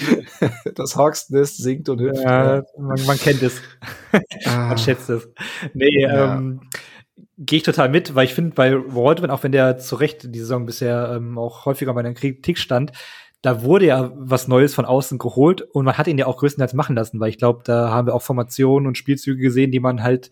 das Hawks-Nest singt und hüpft. Ja, man, man, kennt es. Ah. man schätzt es. Nee, ja. ähm, gehe ich total mit, weil ich finde, bei Waldman, auch wenn der zu Recht die Saison bisher ähm, auch häufiger bei der Kritik stand, da wurde ja was Neues von außen geholt und man hat ihn ja auch größtenteils machen lassen, weil ich glaube, da haben wir auch Formationen und Spielzüge gesehen, die man halt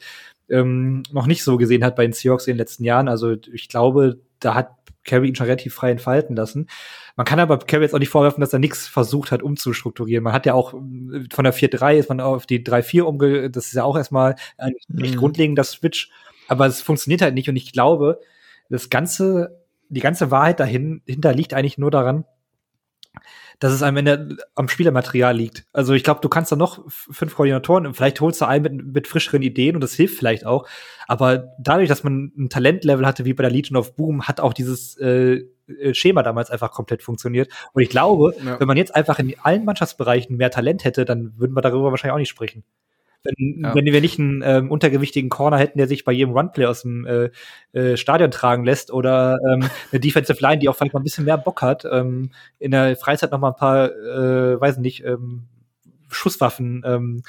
ähm, noch nicht so gesehen hat bei den Seahawks in den letzten Jahren. Also ich glaube, da hat Carey ihn schon relativ frei entfalten lassen. Man kann aber Carey jetzt auch nicht vorwerfen, dass er nichts versucht hat, umzustrukturieren. Man hat ja auch äh, von der 4-3 ist man auf die 3-4 umge, das ist ja auch erstmal ein mhm. grundlegend das Switch. Aber es funktioniert halt nicht und ich glaube, das ganze, die ganze Wahrheit dahinter liegt eigentlich nur daran, dass es am Ende am Spielermaterial liegt. Also ich glaube, du kannst da noch fünf Koordinatoren und vielleicht holst du einen mit, mit frischeren Ideen und das hilft vielleicht auch. Aber dadurch, dass man ein Talentlevel hatte wie bei der Legion of Boom, hat auch dieses äh, äh, Schema damals einfach komplett funktioniert. Und ich glaube, ja. wenn man jetzt einfach in allen Mannschaftsbereichen mehr Talent hätte, dann würden wir darüber wahrscheinlich auch nicht sprechen. Wenn, ja. wenn wir nicht einen ähm, untergewichtigen Corner hätten, der sich bei jedem Runplay aus dem äh, äh, Stadion tragen lässt oder ähm, eine Defensive Line, die auch vielleicht mal ein bisschen mehr Bock hat, ähm, in der Freizeit noch mal ein paar, äh, weiß nicht, ähm, Schusswaffen ähm,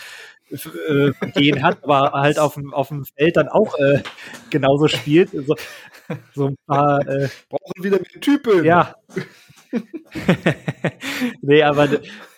äh, gehen hat, aber halt auf dem, auf dem Feld dann auch äh, genauso spielt. So, so ein paar. Äh, Brauchen wieder mehr Typen. Ja. nee, aber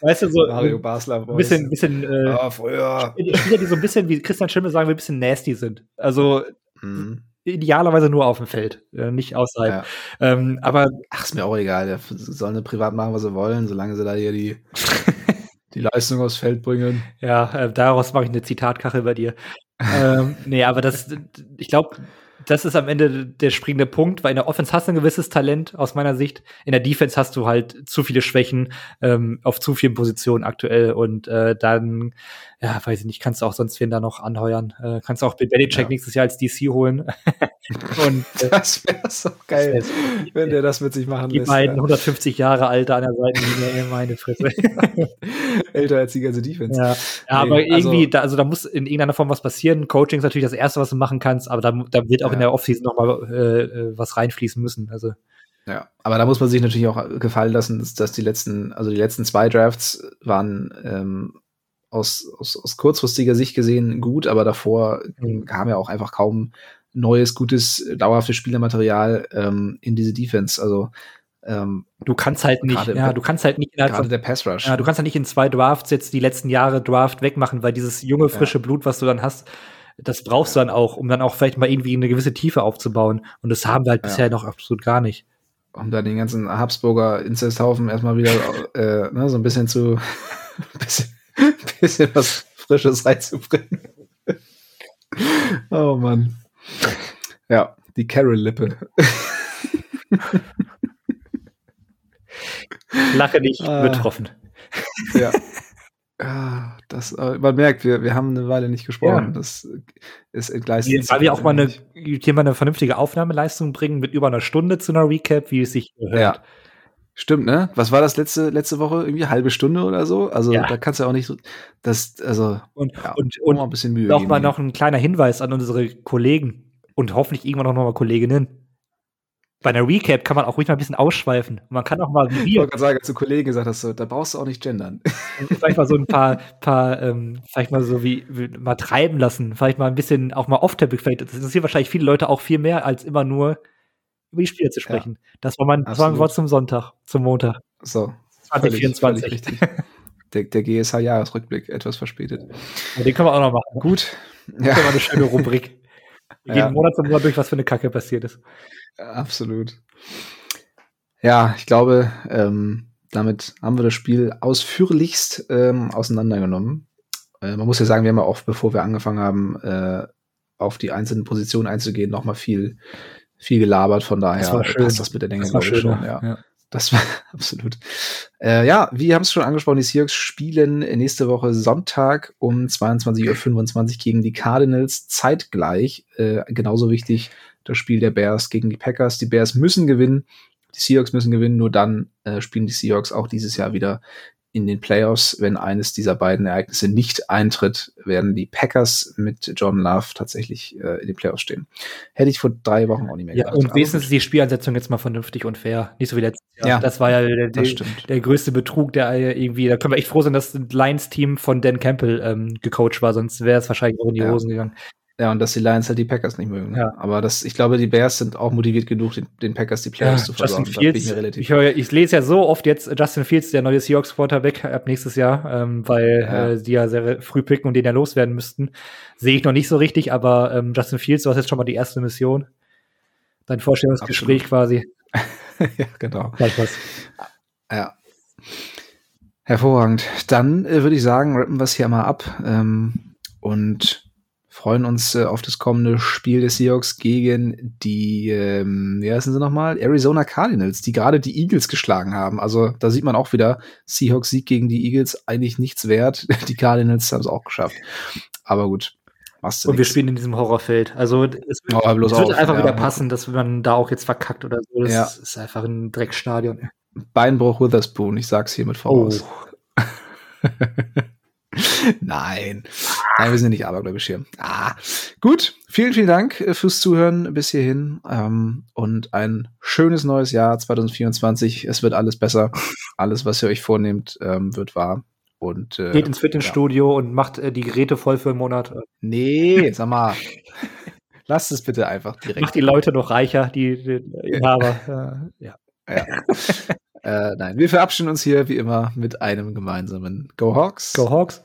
weißt du, so Mario Basler ein bisschen, bisschen äh, ah, früher. Spieler, die so ein bisschen, wie Christian Schimmel sagen, wir ein bisschen nasty sind. Also mhm. idealerweise nur auf dem Feld, äh, nicht außerhalb. Ja. Ähm, aber ach, ist mir auch egal. Sie sollen privat machen, was sie wollen, solange sie da hier die die Leistung aufs Feld bringen. Ja, äh, daraus mache ich eine Zitatkachel bei dir. ähm, nee, aber das, ich glaube, das ist am Ende der springende Punkt, weil in der Offense hast du ein gewisses Talent aus meiner Sicht. In der Defense hast du halt zu viele Schwächen ähm, auf zu vielen Positionen aktuell und äh, dann, ja, weiß ich nicht, kannst du auch sonst wen da noch anheuern. Äh, kannst auch Bill Belichick ja. nächstes Jahr als DC holen. und äh, das wäre so geil, wenn der das mit sich machen die lässt. Die beiden ja. 150 Jahre Alter an der Seite, meine Fresse. Älter als die ganze Defense. Ja, ja aber nee, irgendwie, also, da, also da muss in irgendeiner Form was passieren. Coaching ist natürlich das Erste, was du machen kannst, aber da, da wird auch in der Offseason noch mal äh, äh, was reinfließen müssen. Also ja, aber da muss man sich natürlich auch gefallen lassen, dass, dass die letzten, also die letzten zwei Drafts waren ähm, aus, aus, aus kurzfristiger Sicht gesehen gut, aber davor mhm. kam ja auch einfach kaum neues, gutes, dauerhaftes Spielermaterial ähm, in diese Defense. Also ähm, du kannst halt nicht, ja, du kannst halt nicht innerhalb von, der Pass Rush. Ja, du kannst halt nicht in zwei Drafts jetzt die letzten Jahre Draft wegmachen, weil dieses junge frische ja. Blut, was du dann hast, das brauchst du dann auch, um dann auch vielleicht mal irgendwie eine gewisse Tiefe aufzubauen. Und das haben wir halt ja. bisher noch absolut gar nicht. Um da den ganzen Habsburger Inzesthaufen erstmal wieder äh, ne, so ein bisschen zu bisschen, bisschen was Frisches reinzubringen. oh Mann. Ja, die Carol-Lippe. Lache nicht ah. betroffen. Ja. Ah, das, äh, man merkt, wir, wir haben eine Weile nicht gesprochen. Ja. Das ist entgleisend. Weil wir auch mal eine, hier mal eine vernünftige Aufnahmeleistung bringen mit über einer Stunde zu einer Recap, wie es sich gehört. Ja. Stimmt, ne? Was war das letzte, letzte Woche? Irgendwie halbe Stunde oder so? Also ja. da kannst du auch nicht so, das, also, und, ja, und, und ein bisschen Mühe. Noch mal noch ein kleiner Hinweis an unsere Kollegen und hoffentlich irgendwann auch noch mal Kolleginnen bei einer Recap kann man auch ruhig mal ein bisschen ausschweifen. Man kann auch mal wie Ich wollte sagen, du Kollegen gesagt hast, so, da brauchst du auch nicht gendern. vielleicht mal so ein paar, paar ähm, vielleicht mal so wie, wie, mal treiben lassen. Vielleicht mal ein bisschen auch mal off-topic. Vielleicht das interessiert wahrscheinlich viele Leute auch viel mehr, als immer nur über die Spiele zu sprechen. Ja, das war mein, das war mein Wort zum Sonntag, zum Montag. So. 2024. Völlig, völlig der, der GSH-Jahresrückblick etwas verspätet. Ja, den können wir auch noch machen. Gut. Das ja. ist eine schöne Rubrik. Wir ja. Monat zum Monat durch, was für eine Kacke passiert ist. Absolut. Ja, ich glaube, ähm, damit haben wir das Spiel ausführlichst ähm, auseinandergenommen. Äh, man muss ja sagen, wir haben ja auch, bevor wir angefangen haben, äh, auf die einzelnen Positionen einzugehen, noch mal viel, viel gelabert. Von daher das war schön. passt das mit der Länge, Das war glaube ich, schön, schon. Ja. ja. Das war absolut. Äh, ja, wir haben es schon angesprochen, die Seahawks spielen nächste Woche Sonntag um 22.25 Uhr gegen die Cardinals zeitgleich. Äh, genauso wichtig das Spiel der Bears gegen die Packers. Die Bears müssen gewinnen, die Seahawks müssen gewinnen, nur dann äh, spielen die Seahawks auch dieses Jahr wieder in den Playoffs. Wenn eines dieser beiden Ereignisse nicht eintritt, werden die Packers mit John Love tatsächlich äh, in den Playoffs stehen. Hätte ich vor drei Wochen auch nicht mehr Ja, gedacht. und wenigstens ist die Spielansetzung jetzt mal vernünftig und fair. Nicht so wie letztes Jahr. Ja, das war ja der, der, der größte Betrug, der irgendwie, da können wir echt froh sein, dass das Lions-Team von Dan Campbell ähm, gecoacht war, sonst wäre es wahrscheinlich auch in die Ja. Hosen gegangen. Ja, und dass die Lions halt die Packers nicht mögen. ne? Ja. Aber das, ich glaube, die Bears sind auch motiviert genug, den, den Packers die Playoffs zu Justin versorgen. Ich Fields, mir relativ ich, höre, ich lese ja so oft jetzt äh, Justin Fields, der neue Seahawks Quarterback ab nächstes Jahr, ähm, weil Ja. äh, die ja sehr früh picken und den ja loswerden müssten. Sehe ich noch nicht so richtig, aber ähm, Justin Fields, du hast jetzt schon mal die erste Mission. Dein Vorstellungsgespräch quasi. ja, genau. Ja. Hervorragend. Dann äh, würde ich sagen, rappen wir es hier mal ab ähm, und freuen uns äh, auf das kommende Spiel des Seahawks gegen die, ähm, wie heißen sie nochmal? Arizona Cardinals, die gerade die Eagles geschlagen haben. Also da sieht man auch wieder, Seahawks Sieg gegen die Eagles eigentlich nichts wert. Die Cardinals haben es auch geschafft. Aber gut. machst du Und wir spielen in diesem Horrorfeld. Also es wird, Oh, es wird auf. einfach Ja. wieder passen, dass man da auch jetzt verkackt oder so. Das Ja. ist einfach ein Dreckstadion. Beinbruch Witherspoon, ich sag's hiermit Oh, voraus. Nein. Nein, wir sind ja nicht abergläubisch hier. Ah, gut. Vielen, vielen Dank äh, fürs Zuhören bis hierhin. Ähm, und ein schönes neues Jahr 2024. Es wird alles besser. Alles, was ihr euch vornehmt, ähm, wird wahr. Und äh, geht ins Fitnessstudio und macht äh, die Geräte voll für einen Monat. nee, sag mal. Lasst es bitte einfach direkt. Macht die Leute noch reicher, die, die Inhaber. äh, ja. Ja. äh, nein, wir verabschieden uns hier wie immer mit einem gemeinsamen Go Hawks. Go Hawks.